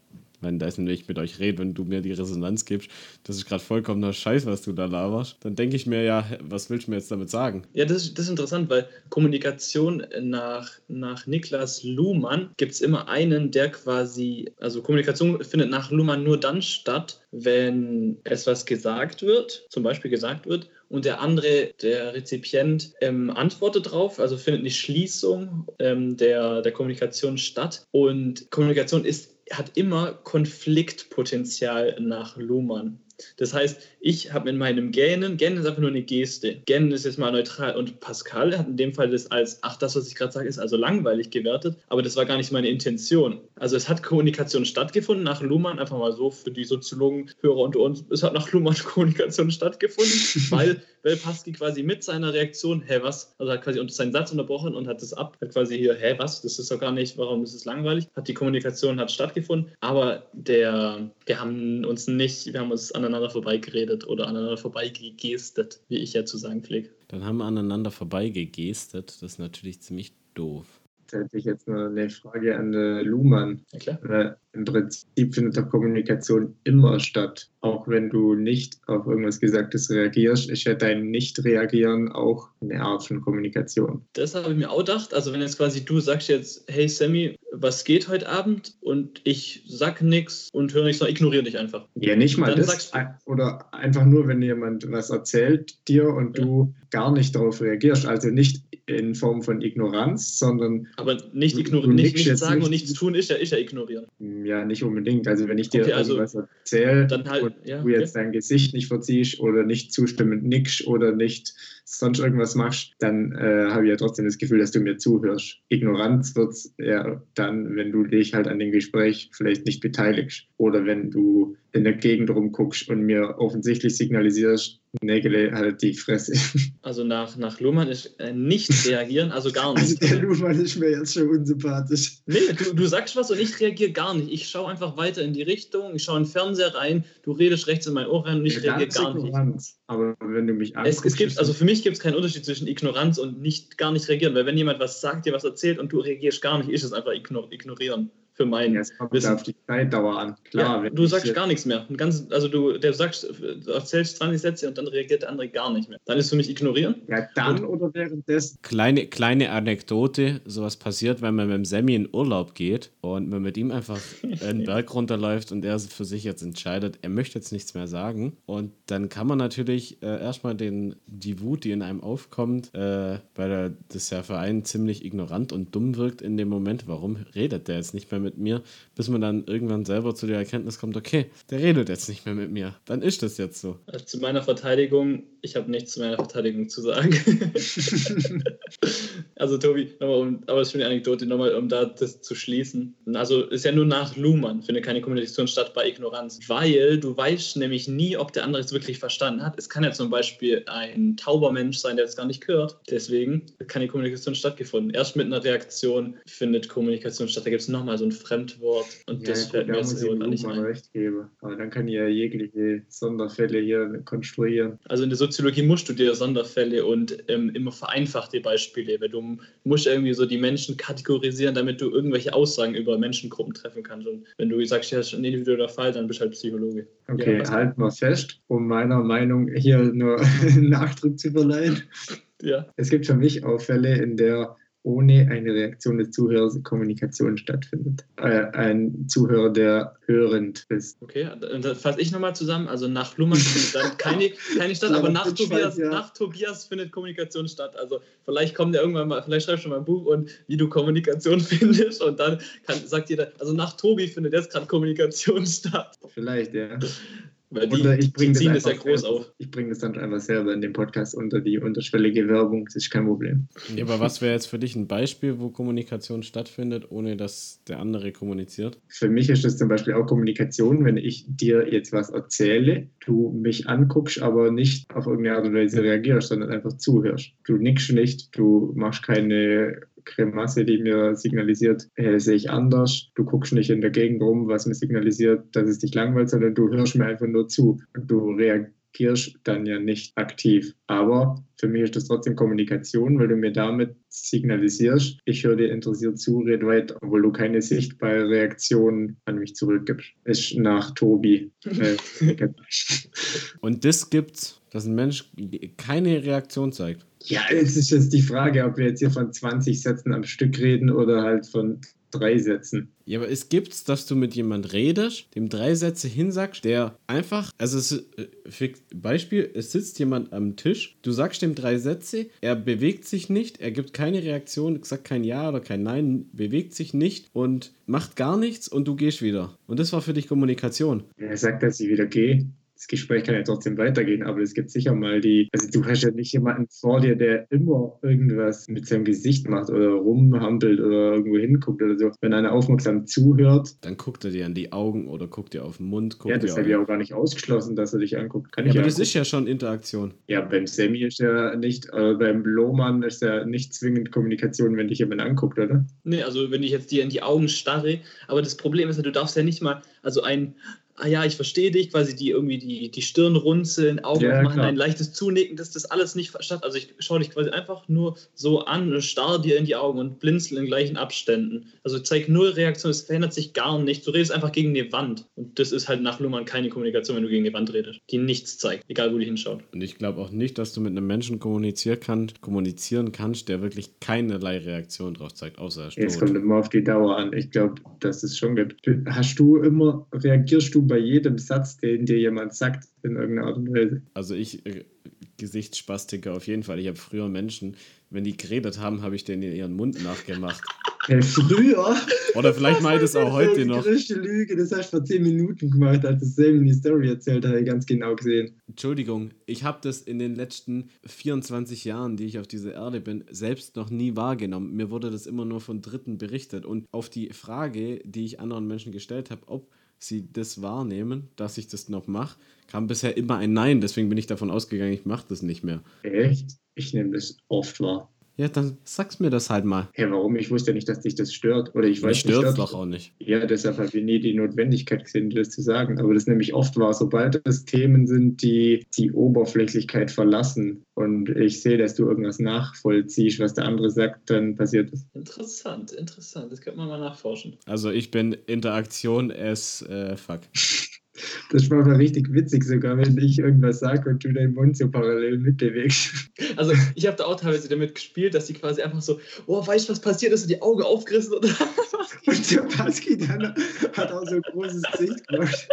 Währenddessen ich mit euch rede, wenn du mir die Resonanz gibst, das ist gerade vollkommener Scheiß, was du da laberst. Dann denke ich mir ja, was willst du mir jetzt damit sagen? Ja, das, ist- das ist interessant, weil Kommunikation nach, nach Niklas Luhmann gibt es immer einen, der quasi, also Kommunikation findet nach Luhmann nur dann statt, wenn etwas gesagt wird, zum Beispiel gesagt wird, und der andere, der Rezipient, ähm, antwortet drauf, also findet eine Schließung ähm, der, der Kommunikation statt. Und Kommunikation ist, hat immer Konfliktpotenzial nach Luhmann. Das heißt, ich habe in meinem Gähnen, Gähnen ist einfach nur eine Geste. Gähnen ist jetzt mal neutral. Und Pascal hat in dem Fall das als, ach, das, was ich gerade sage, ist also langweilig gewertet. Aber das war gar nicht meine Intention. Also es hat Kommunikation stattgefunden nach Luhmann, einfach mal so für die Soziologen, Hörer unter uns, es hat nach Luhmann Kommunikation stattgefunden, weil, Pascal quasi mit seiner Reaktion, hä, was? Also hat quasi unter seinen Satz unterbrochen und hat das ab, hat quasi hier, hä, was? Das ist doch gar nicht, warum ist es langweilig? Hat die Kommunikation hat stattgefunden, aber der, wir haben uns nicht, wir haben uns aneinander vorbeigeredet oder aneinander vorbeigegestet, wie ich ja zu sagen pflege. Dann haben wir aneinander vorbeigegestet. Das ist natürlich ziemlich doof. Da hätte ich jetzt noch eine Frage an äh, Luhmann. Ja klar. Im Prinzip findet doch Kommunikation immer statt. Auch wenn du nicht auf irgendwas Gesagtes reagierst, ist ja dein Nicht-Reagieren auch eine Art von Kommunikation. Das habe ich mir auch gedacht. Also wenn jetzt quasi du sagst jetzt, hey Sammy, was geht heute Abend? Und ich sag nichts und höre nichts, sondern ignoriere dich einfach. Ja, nicht mal das. Oder einfach nur, wenn jemand was erzählt dir und Ja. du gar nicht darauf reagierst. Also nicht in Form von Ignoranz, sondern Aber nicht ignorieren, nicht, nichts sagen nicht. und nichts tun ist ja, ist ja ignorieren. mm, ja nicht unbedingt. Also wenn ich dir Okay, also irgendwas erzähle dann halt- und ja, du jetzt dein Gesicht nicht verziehst oder nicht zustimmend nickst oder nicht sonst irgendwas machst, dann äh, habe ich ja trotzdem das Gefühl, dass du mir zuhörst. Ignoranz wird es ja dann, wenn du dich halt an dem Gespräch vielleicht nicht beteiligst oder wenn du in der Gegend rumguckst und mir offensichtlich signalisierst, Nägele, halt die Fresse. Also nach, nach Luhmann ist äh, nicht reagieren, also gar Also nicht. der Luhmann ist mir jetzt schon unsympathisch. Nee, du, du sagst was und ich reagiere gar nicht. Ich schaue einfach weiter in die Richtung, ich schaue in den Fernseher rein, du redest rechts in mein Ohr rein und ich Ja, reagiere gar nicht. Ignoranz. Aber wenn du mich Es, anguckst, es gibt, ist- also für mich gibt es keinen Unterschied zwischen Ignoranz und nicht, gar nicht reagieren, weil wenn jemand was sagt, dir was erzählt und du reagierst gar nicht, ist es einfach ignor ignorieren. Für mein Ja, es kommt Wissen. auf die Zeitdauer an. Klar, ja, du sagst gar nichts mehr. Ein ganz, also du, der sagst, du erzählst 20 Sätze und dann reagiert der andere gar nicht mehr. Dann ist für mich ignorieren. Ja, dann oder währenddessen. Kleine, kleine Anekdote, sowas passiert, wenn man mit dem Sammy in Urlaub geht und man mit ihm einfach einen Berg runterläuft und er für sich jetzt entscheidet, er möchte jetzt nichts mehr sagen. Und dann kann man natürlich äh, erstmal den, die Wut, die in einem aufkommt, äh, weil er, das ja für einen ziemlich ignorant und dumm wirkt in dem Moment, warum redet der jetzt nicht mehr mit mir, bis man dann irgendwann selber zu der Erkenntnis kommt, okay, der redet jetzt nicht mehr mit mir. Dann ist das jetzt so. Also zu meiner Verteidigung, ich habe nichts zu meiner Verteidigung zu sagen. also Tobi, nochmal um, aber das ist schon eine Anekdote, nochmal um da das zu schließen. Also ist ja nur nach Luhmann findet keine Kommunikation statt bei Ignoranz, weil du weißt nämlich nie, ob der andere es wirklich verstanden hat. Es kann ja zum Beispiel ein tauber Mensch sein, der es gar nicht hört. Deswegen hat keine Kommunikation stattgefunden. Erst mit einer Reaktion findet Kommunikation statt. Da gibt es nochmal so ein Fremdwort und das ja, fällt gut, mir jetzt muss ich so gar nicht ein. recht geben. Aber dann kann ich ja jegliche Sonderfälle hier konstruieren. Also in der Soziologie musst du dir Sonderfälle und ähm, immer vereinfachte Beispiele, weil du musst irgendwie so die Menschen kategorisieren, damit du irgendwelche Aussagen über Menschengruppen treffen kannst. Und wenn du sagst, ja, das ist ein individueller Fall, dann bist du halt Psychologe. Okay, Ja, was- halten wir fest, um meiner Meinung hier nur Nachdruck zu verleihen. Ja. Es gibt für mich auch Fälle, in der ohne eine Reaktion des Zuhörers Kommunikation stattfindet. Äh, ein Zuhörer, der hörend ist. Okay, dann fasse ich nochmal zusammen. Also nach Luhmann findet dann keine, keine statt, aber nach Tobias, ja. nach Tobias findet Kommunikation statt. Also vielleicht kommt er irgendwann mal, vielleicht schreibst du mal ein Buch und wie du Kommunikation findest und dann kann, sagt jeder, also nach Tobi findet jetzt gerade Kommunikation statt. Vielleicht, ja. Weil die, Oder ich bringe das, ziehen das ja groß selber- auf. Ich bringe das dann einfach selber in dem Podcast unter die unterschwellige Werbung. Das ist kein Problem. Ja, aber was wäre jetzt für dich ein Beispiel, wo Kommunikation stattfindet, ohne dass der andere kommuniziert? Für mich ist das zum Beispiel auch Kommunikation, wenn ich dir jetzt was erzähle, du mich anguckst, aber nicht auf irgendeine Art und Weise reagierst, sondern einfach zuhörst. Du nickst nicht, du machst keine Grimasse, die mir signalisiert, hey, sehe ich anders. Du guckst nicht in der Gegend rum, was mir signalisiert, dass es dich langweilt, sondern du hörst mir einfach nur zu. Und du reagierst dann ja nicht aktiv. Aber für mich ist das trotzdem Kommunikation, weil du mir damit signalisierst, ich höre dir interessiert zu, red weiter, obwohl du keine sichtbare Reaktion an mich zurückgibst. Ist nach Tobi. Äh, Und das gibt's, dass ein Mensch keine Reaktion zeigt. Ja, es ist jetzt die Frage, ob wir jetzt hier von 20 Sätzen am Stück reden oder halt von drei Sätzen. Ja, aber es gibt's, dass du mit jemand redest, dem drei Sätze hinsagst, der einfach, also es ist, äh, Beispiel, es sitzt jemand am Tisch, du sagst dem drei Sätze, er bewegt sich nicht, er gibt keine Reaktion, sagt kein Ja oder kein Nein, bewegt sich nicht und macht gar nichts und du gehst wieder. Und das war für dich Kommunikation. Er sagt, dass ich wieder gehe. Das Gespräch kann ja trotzdem weitergehen, aber es gibt sicher mal die. Also, du hast ja nicht jemanden vor dir, der immer irgendwas mit seinem Gesicht macht oder rumhampelt oder irgendwo hinguckt oder so. Wenn einer aufmerksam zuhört, Dann guckt er dir an die Augen oder guckt dir auf den Mund, guckt ja, das dir habe ich auch gar nicht ausgeschlossen, dass er dich anguckt. Kann Ja, ich aber das angucken. ist ja schon Interaktion. Ja, beim Sammy ist ja nicht, äh, beim Lohmann ist ja nicht zwingend Kommunikation, wenn dich jemand anguckt, oder? Nee, also wenn ich jetzt dir in die Augen starre, aber das Problem ist ja, du darfst ja nicht mal, also ein, ah ja, ich verstehe dich, quasi die irgendwie die, die Stirn runzeln, Augen Ja, aufmachen, klar. ein leichtes Zunicken, dass das alles nicht verstatt. Also ich schaue dich quasi einfach nur so an und starr dir in die Augen und blinzel in gleichen Abständen. Also zeig null Reaktion, es verändert sich gar nichts. Du redest einfach gegen die Wand. Und das ist halt nach Luhmann keine Kommunikation, wenn du gegen die Wand redest, die nichts zeigt, egal wo die hinschaut. Und ich glaube auch nicht, dass du mit einem Menschen kommunizieren, kann, kommunizieren kannst, der wirklich keinerlei Reaktion drauf zeigt, außer er ist Jetzt tot. kommt immer auf die Dauer an. Ich glaube, dass es schon gibt. Hast du immer, reagierst du bei jedem Satz, den dir jemand sagt, in irgendeiner Art und Weise? Also ich, äh, Gesichtsspastiker auf jeden Fall. Ich habe früher Menschen, wenn die geredet haben, habe ich denen ihren Mund nachgemacht. Hey, früher? Oder vielleicht ich das auch heute die noch. größte Lüge, das hast du vor 10 Minuten gemacht, als du Sam die Story erzählt habe ich ganz genau gesehen. Entschuldigung, ich habe das in den letzten 24 Jahren, die ich auf dieser Erde bin, selbst noch nie wahrgenommen. Mir wurde das immer nur von Dritten berichtet. Und auf die Frage, die ich anderen Menschen gestellt habe, ob sie das wahrnehmen, dass ich das noch mache, kam bisher immer ein Nein. Deswegen bin ich davon ausgegangen, ich mache das nicht mehr. Echt? Ich nehme das oft wahr. Ja, dann sag's mir das halt mal. Hey, warum? Ich wusste ja nicht, dass dich das stört. Oder ich weiß Mich stört- doch auch nicht. Ja, deshalb habe ich nie die Notwendigkeit gesehen, das zu sagen. Aber das nämlich oft war, sobald es Themen sind, die die Oberflächlichkeit verlassen und ich sehe, dass du irgendwas nachvollziehst, was der andere sagt, dann passiert es. Interessant, interessant. Das könnte man mal nachforschen. Also ich bin Interaktion as äh, fuck. Das war mal richtig witzig sogar, wenn ich irgendwas sage und du deinen Mund so parallel mitbewegst. Also ich habe da auch teilweise damit gespielt, dass die quasi einfach so, oh, weißt du, was passiert ist und die Augen aufgerissen oder Und der Paski dann hat auch so ein großes Gesicht gemacht.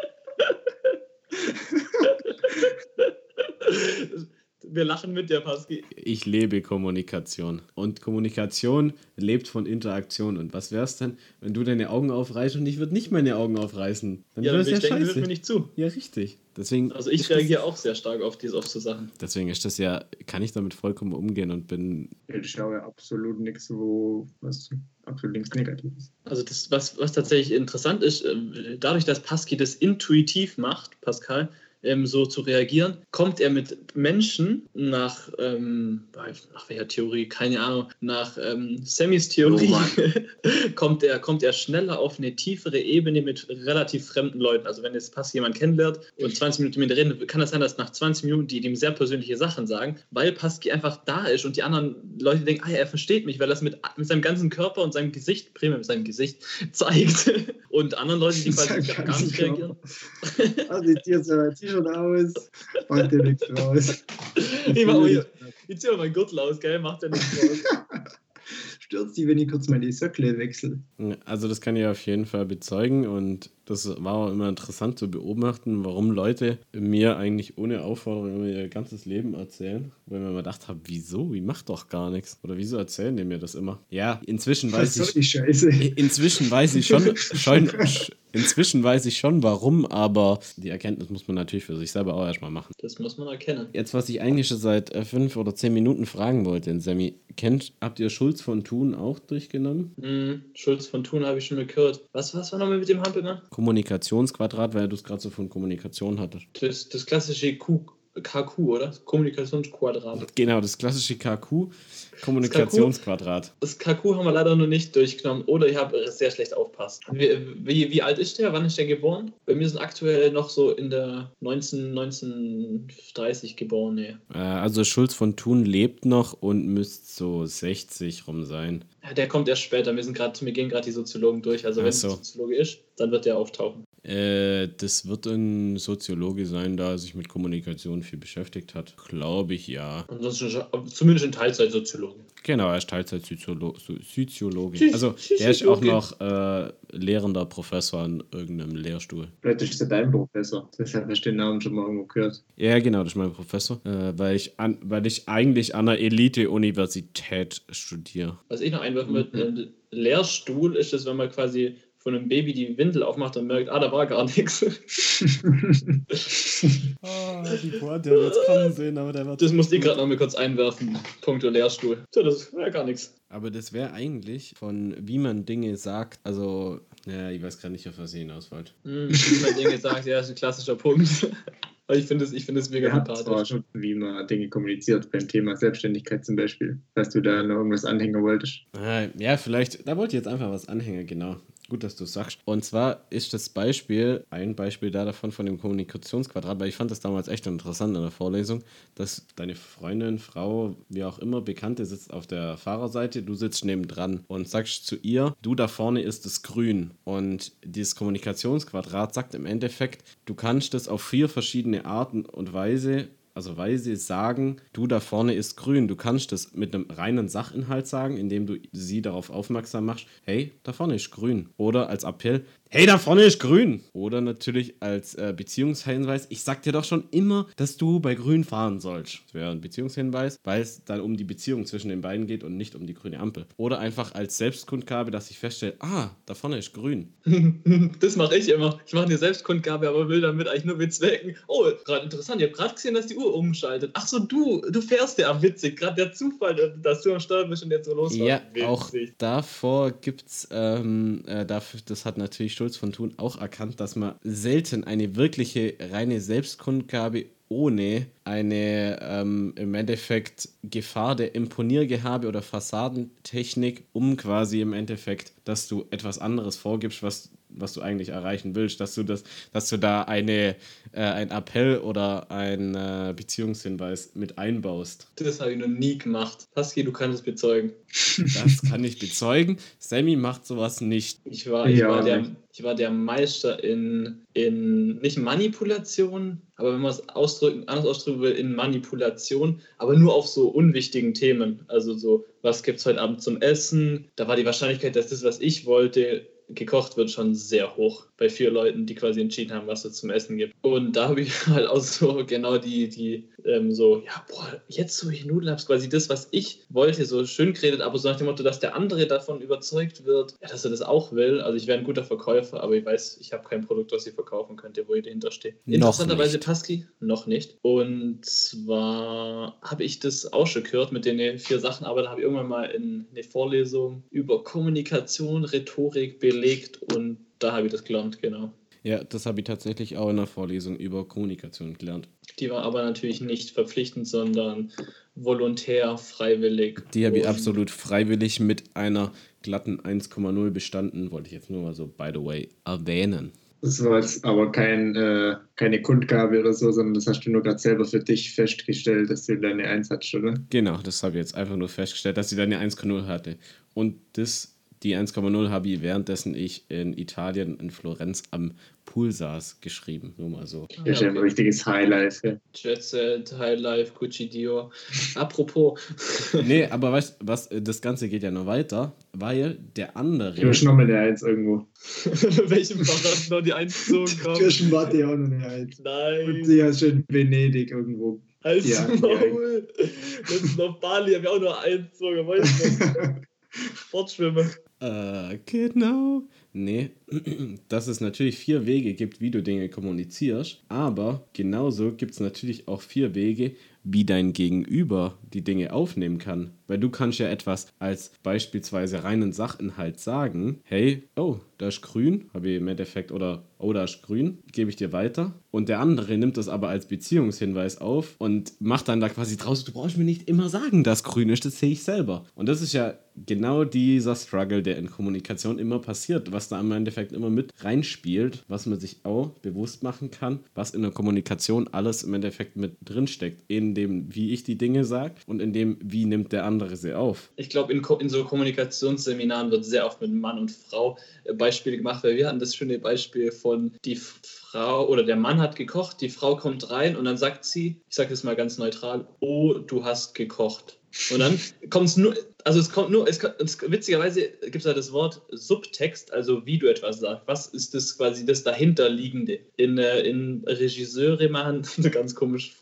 Wir lachen mit der Paski. Ich lebe Kommunikation. Und Kommunikation lebt von Interaktion. Und was wär's denn, wenn du deine Augen aufreißt und ich würde nicht meine Augen aufreißen? Dann Ja, wäre es ja denke, hört scheiße. mir nicht zu. Ja, richtig. Deswegen, Also ich reagiere auch sehr stark auf diese auf so Sachen. Deswegen ist das ja, kann ich damit vollkommen umgehen und bin. Ich schaue absolut nichts, wo was absolut nichts Negatives. Also das, was, was tatsächlich interessant ist, ähm, dadurch, dass Pascal das intuitiv macht, Pascal, ähm, so zu reagieren, kommt er mit Menschen nach, ähm, nach welcher Theorie, keine Ahnung, nach ähm, Sammys Theorie, Oh kommt, er, kommt er schneller auf eine tiefere Ebene mit relativ fremden Leuten. Also wenn jetzt Pascal jemand kennenlernt und 20 Minuten mit ihm reden, kann das sein, dass nach 20 Minuten die ihm sehr persönliche Sachen sagen, weil Pascal einfach da ist und die anderen Leute denken, ah, er versteht mich, weil er das mit, mit seinem ganzen Körper und seinem Gesicht, primär mit seinem Gesicht, zeigt. Und anderen Leute, die quasi gar nicht reagieren. Also ich ziehe so T-Shirt aus, mach dir nichts raus. Ich mach ich zieh mal meinen Gürtel aus, gell? Macht ja nichts raus. Stürzt die, wenn ich kurz meine Söckle wechsle. Also, das kann ich auf jeden Fall bezeugen und das war auch immer interessant zu beobachten, warum Leute mir eigentlich ohne Aufforderung immer ihr ganzes Leben erzählen. Weil ich mir immer gedacht habe, wieso? Ich mach doch gar nichts. Oder wieso erzählen die mir das immer? Ja, inzwischen Was weiß soll ich. die Scheiße? Inzwischen weiß ich schon, schon, inzwischen weiß ich schon warum, aber die Erkenntnis muss man natürlich für sich selber auch erstmal machen. Das muss man erkennen. Jetzt, was ich eigentlich schon seit äh, fünf oder zehn Minuten fragen wollte, in Sammy, kennt, habt ihr Schulz von Thun auch durchgenommen? Hm, Schulz von Thun habe ich schon mal gehört. Was, was war nochmal mit dem Hampelmann? Kommunikationsquadrat, weil du es gerade so von Kommunikation hattest. Das, das klassische Q, KQ, oder? Kommunikationsquadrat. Genau, das klassische KQ, Kommunikationsquadrat. Das KQ haben wir leider noch nicht durchgenommen oder ich habe sehr schlecht aufpasst. Wie, wie, wie alt ist der? Wann ist der geboren? Bei mir sind aktuell noch so in der 19, 1930 geboren. Nee. Äh, also Schulz von Thun lebt noch und müsste so 60 rum sein. Ja, der kommt erst später. Wir, sind grad, wir gehen gerade die Soziologen durch. Also wenn es so. Soziologe ist, dann wird der auftauchen. Äh, das wird ein Soziologe sein, da er sich mit Kommunikation viel beschäftigt hat. Glaube ich, ja. Ansonsten zumindest in Teilzeit Soziologe. Genau, er ist Teilzeit-Soziologe. Soziologe. Sozi- Also, er ist auch noch äh, lehrender Professor an irgendeinem Lehrstuhl. Vielleicht ist er dein Professor. Deshalb hast du den Namen schon mal irgendwo gehört. Ja, genau, das ist mein Professor. Äh, weil, ich an, weil ich eigentlich an einer Elite-Universität studiere. Was ich noch einwerfen würde, äh, Lehrstuhl ist es, wenn man quasi von einem Baby die Windel aufmacht und merkt, ah, da war gar nichts. Oh, die Pointe wird kommen sehen, aber der wird. Das musste ich gerade noch mal kurz einwerfen. Punkto Lehrstuhl. So, das wäre gar nichts. Aber das wäre eigentlich von wie man Dinge sagt, also, ja, ich weiß gerade nicht, auf was ihr hinaus wollt. Hm, wie man Dinge sagt, ja, ist ein klassischer Punkt. Aber ich finde es ich find es mega Er hat zwar sympathisch. schon, wie man Dinge kommuniziert, beim Thema Selbstständigkeit zum Beispiel. Falls du da noch irgendwas anhängen wolltest. Ah, ja, vielleicht, da wollte ich jetzt einfach was anhängen, genau. Gut, dass du es sagst. Und zwar ist das Beispiel, ein Beispiel da davon von dem Kommunikationsquadrat, weil ich fand das damals echt interessant in der Vorlesung, dass deine Freundin, Frau, wie auch immer, Bekannte sitzt auf der Fahrerseite, du sitzt nebendran und sagst zu ihr, du da vorne ist es grün. Und dieses Kommunikationsquadrat sagt im Endeffekt, du kannst das auf vier verschiedene Arten und Weise also Weise sagen, du da vorne ist grün. Du kannst das mit einem reinen Sachinhalt sagen, indem du sie darauf aufmerksam machst, hey, da vorne ist grün. Oder als Appell, hey, da vorne ist grün. Oder natürlich als äh, Beziehungshinweis, ich sag dir doch schon immer, dass du bei grün fahren sollst. Das wäre ein Beziehungshinweis, weil es dann um die Beziehung zwischen den beiden geht und nicht um die grüne Ampel. Oder einfach als Selbstkundgabe, dass ich feststelle, ah, da vorne ist grün. Das mache ich immer. Ich mache eine Selbstkundgabe, aber will damit eigentlich nur bezwecken. Oh, gerade interessant. Ich habe gerade gesehen, dass die Uhr umschaltet. Ach so, du, du fährst ja. Witzig. Gerade der Zufall, dass du am Steuer bist und jetzt so losfährst. Ja, Witzig. auch davor gibt's, ähm, äh, dafür, das hat natürlich Schulz von Thun auch erkannt, dass man selten eine wirkliche reine Selbstkundgabe ohne eine ähm, im Endeffekt Gefahr der Imponiergehabe oder Fassadentechnik, um quasi im Endeffekt, dass du etwas anderes vorgibst, was was du eigentlich erreichen willst, dass du das, dass du da eine, äh, ein Appell oder ein äh, Beziehungshinweis mit einbaust. Das habe ich noch nie gemacht. Husky, du kannst es bezeugen. Das kann ich bezeugen. Sammy macht sowas nicht. Ich war, ich ja, war, der, ich war der Meister in, in nicht Manipulation, aber wenn man es ausdrücken, anders ausdrücken will, in Manipulation, aber nur auf so unwichtigen Themen. Also so, was gibt es heute Abend zum Essen? Da war die Wahrscheinlichkeit, dass das, was ich wollte, gekocht wird, schon sehr hoch bei vier Leuten, die quasi entschieden haben, was es zum Essen gibt. Und da habe ich halt auch so genau die, die ähm, so, ja, boah, jetzt so ich Nudeln habe, quasi das, was ich wollte, so schön geredet, aber so nach dem Motto, dass der andere davon überzeugt wird, ja, dass er das auch will. Also ich wäre ein guter Verkäufer, aber ich weiß, ich habe kein Produkt, was ich verkaufen könnte, wo ihr dahinter steht. Interessanterweise Pasky noch nicht. Und zwar habe ich das auch schon gehört mit den vier Sachen, aber da habe ich irgendwann mal in eine Vorlesung über Kommunikation, Rhetorik belegt und da habe ich das gelernt, genau. Ja, das habe ich tatsächlich auch in der Vorlesung über Kommunikation gelernt. Die war aber natürlich nicht verpflichtend, sondern volontär, freiwillig. Die habe ich absolut freiwillig mit einer glatten 1,0 bestanden, wollte ich jetzt nur mal so, by the way, erwähnen. Das war jetzt aber kein, äh, keine Kundgabe oder so, sondern das hast du nur gerade selber für dich festgestellt, dass du deine 1 hattest, oder? Genau, das habe ich jetzt einfach nur festgestellt, dass sie deine 1,0 hatte. Und das die 1,0 habe ich währenddessen ich in Italien, in Florenz am Pool saß, geschrieben. Nur mal so. Das ist ja ein richtiges Highlife. Ja. Jet Set, Highlife, Gucci Dior. Apropos. nee, aber weißt du, was, das Ganze geht ja noch weiter, weil der andere. Kirschnommel der Eins irgendwo. Welchem du noch die Eins gezogen? Kirschen war die auch noch eine Eins. Nein. Und sie ja schön Venedig irgendwo. Als ja, Maul. Ja. Letztens auf Bali habe ich auch nur eins gezogen, weißt du? Sportschwimmen. Äh, genau. Nee, dass es natürlich vier Wege gibt, wie du Dinge kommunizierst, aber genauso gibt es natürlich auch vier Wege, wie dein Gegenüber die Dinge aufnehmen kann. Weil du kannst ja etwas als beispielsweise reinen Sachinhalt sagen, hey, oh, da ist grün, habe ich im Endeffekt, oder oh, da ist grün, gebe ich dir weiter. Und der andere nimmt das aber als Beziehungshinweis auf und macht dann da quasi draus, du brauchst mir nicht immer sagen, dass grün ist, das sehe ich selber. Und das ist ja genau dieser Struggle, der in Kommunikation immer passiert, was da im Endeffekt immer mit reinspielt, was man sich auch bewusst machen kann, was in der Kommunikation alles im Endeffekt mit drinsteckt, in dem, wie ich die Dinge sage und in dem, wie nimmt der andere sie auf. Ich glaube, in, in so Kommunikationsseminaren wird sehr oft mit Mann und Frau äh, Beispiele gemacht, weil wir hatten das schöne Beispiel von die Frau oder der Mann hat gekocht, die Frau kommt rein und dann sagt sie, ich sage es mal ganz neutral, oh, du hast gekocht. Und dann kommt es nur, also es kommt nur, es, es, witzigerweise gibt es da das Wort Subtext, also wie du etwas sagst. Was ist das quasi das dahinterliegende? In, äh, in Regisseure machen, ganz komisch,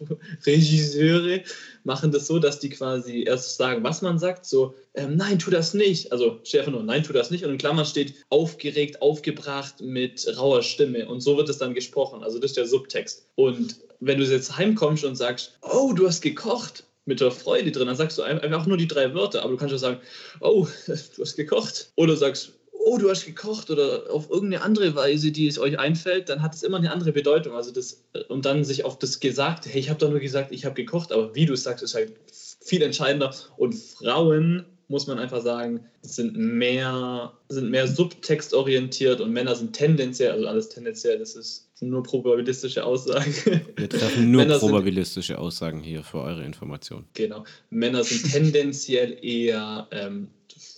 Regisseure machen das so, dass die quasi erst sagen, was man sagt, so, ähm, nein, tu das nicht. Also Stefan nur, nein, tu das nicht. Und in Klammern steht aufgeregt, aufgebracht mit rauer Stimme. Und so wird es dann gesprochen. Also das ist der Subtext. Und wenn du jetzt heimkommst und sagst, oh, du hast gekocht, mit der Freude drin. Dann sagst du einfach nur die drei Wörter, aber du kannst ja sagen, oh, du hast gekocht. Oder sagst, oh, du hast gekocht oder auf irgendeine andere Weise, die es euch einfällt, dann hat es immer eine andere Bedeutung. Also das, und dann sich auf das Gesagte, hey, ich habe doch nur gesagt, ich habe gekocht, aber wie du es sagst, ist halt viel entscheidender. Und Frauen, muss man einfach sagen, sind mehr, sind mehr subtextorientiert und Männer sind tendenziell, also alles tendenziell, das ist nur probabilistische Aussagen. Wir treffen nur Männer probabilistische sind, Aussagen hier für eure Information. Genau. Männer sind tendenziell eher, ähm,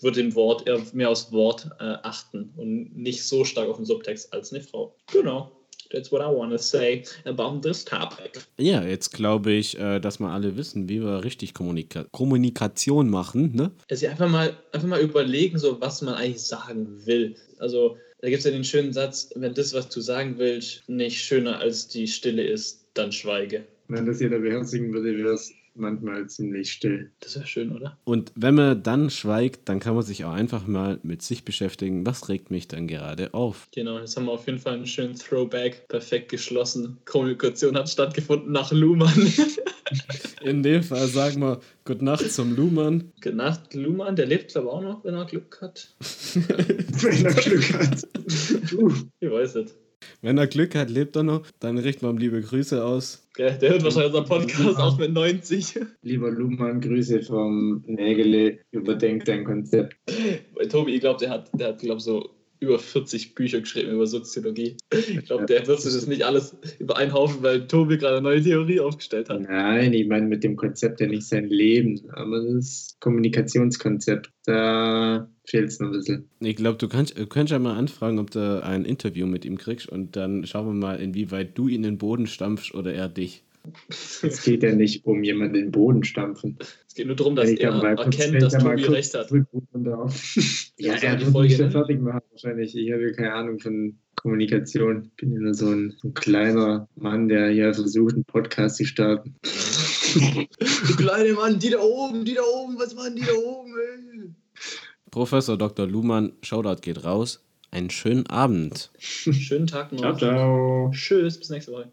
wird dem Wort eher mehr aufs Wort äh, achten und nicht so stark auf den Subtext als eine Frau. Genau. That's what I want to say about this topic. Ja, jetzt glaube ich, äh, dass wir alle wissen, wie wir richtig Kommunika Kommunikation machen. Ne? Also einfach mal, einfach mal überlegen, so was man eigentlich sagen will. Also da gibt es ja den schönen Satz, wenn das, was du sagen willst, nicht schöner als die Stille ist, dann schweige. Wenn das jeder beherzigen würde, wäre es manchmal ziemlich still. Das wäre schön, oder? Und wenn man dann schweigt, dann kann man sich auch einfach mal mit sich beschäftigen, was regt mich dann gerade auf. Genau, jetzt haben wir auf jeden Fall einen schönen Throwback, perfekt geschlossen. Kommunikation hat stattgefunden nach Luhmann. In dem Fall sagen wir Gute Nacht zum Luhmann. Gute Nacht, Luhmann, der lebt glaube ich auch noch, wenn er Glück hat. wenn er Glück hat. ich weiß nicht. Wenn er Glück hat, lebt er noch. Dann richten wir ihm liebe Grüße aus. Der, der hört wahrscheinlich unseren Podcast auch mit 90. Lieber Luhmann, Grüße vom Nägele. Überdenk dein Konzept. Tobi, ich glaube, der hat, der hat, glaube so über 40 Bücher geschrieben über Soziologie. Ich glaube, der wird sich das nicht alles über einen Haufen, weil Tobi gerade eine neue Theorie aufgestellt hat. Nein, ich meine mit dem Konzept ja nicht sein Leben, aber das Kommunikationskonzept, da fehlt es noch ein bisschen. Ich glaube, du kannst, du kannst ja mal anfragen, ob du ein Interview mit ihm kriegst und dann schauen wir mal, inwieweit du ihn in den Boden stampfst oder er dich. Es geht ja nicht um jemanden in den Boden stampfen. Es geht nur darum, dass er mal erkennt, dass mal Tobi recht hat. ja, er wird Folge, mich ne? fertig machen wahrscheinlich. Ich habe ja keine Ahnung von Kommunikation. Ich bin ja nur so ein, ein kleiner Mann, der hier versucht, einen Podcast zu starten. Du kleine Mann, die da oben, die da oben, was machen die da oben, ey? Professor Dr. Luhmann, Shoutout geht raus. Einen schönen Abend. Schönen Tag noch. Ciao, ciao. Tschüss, bis nächste Woche.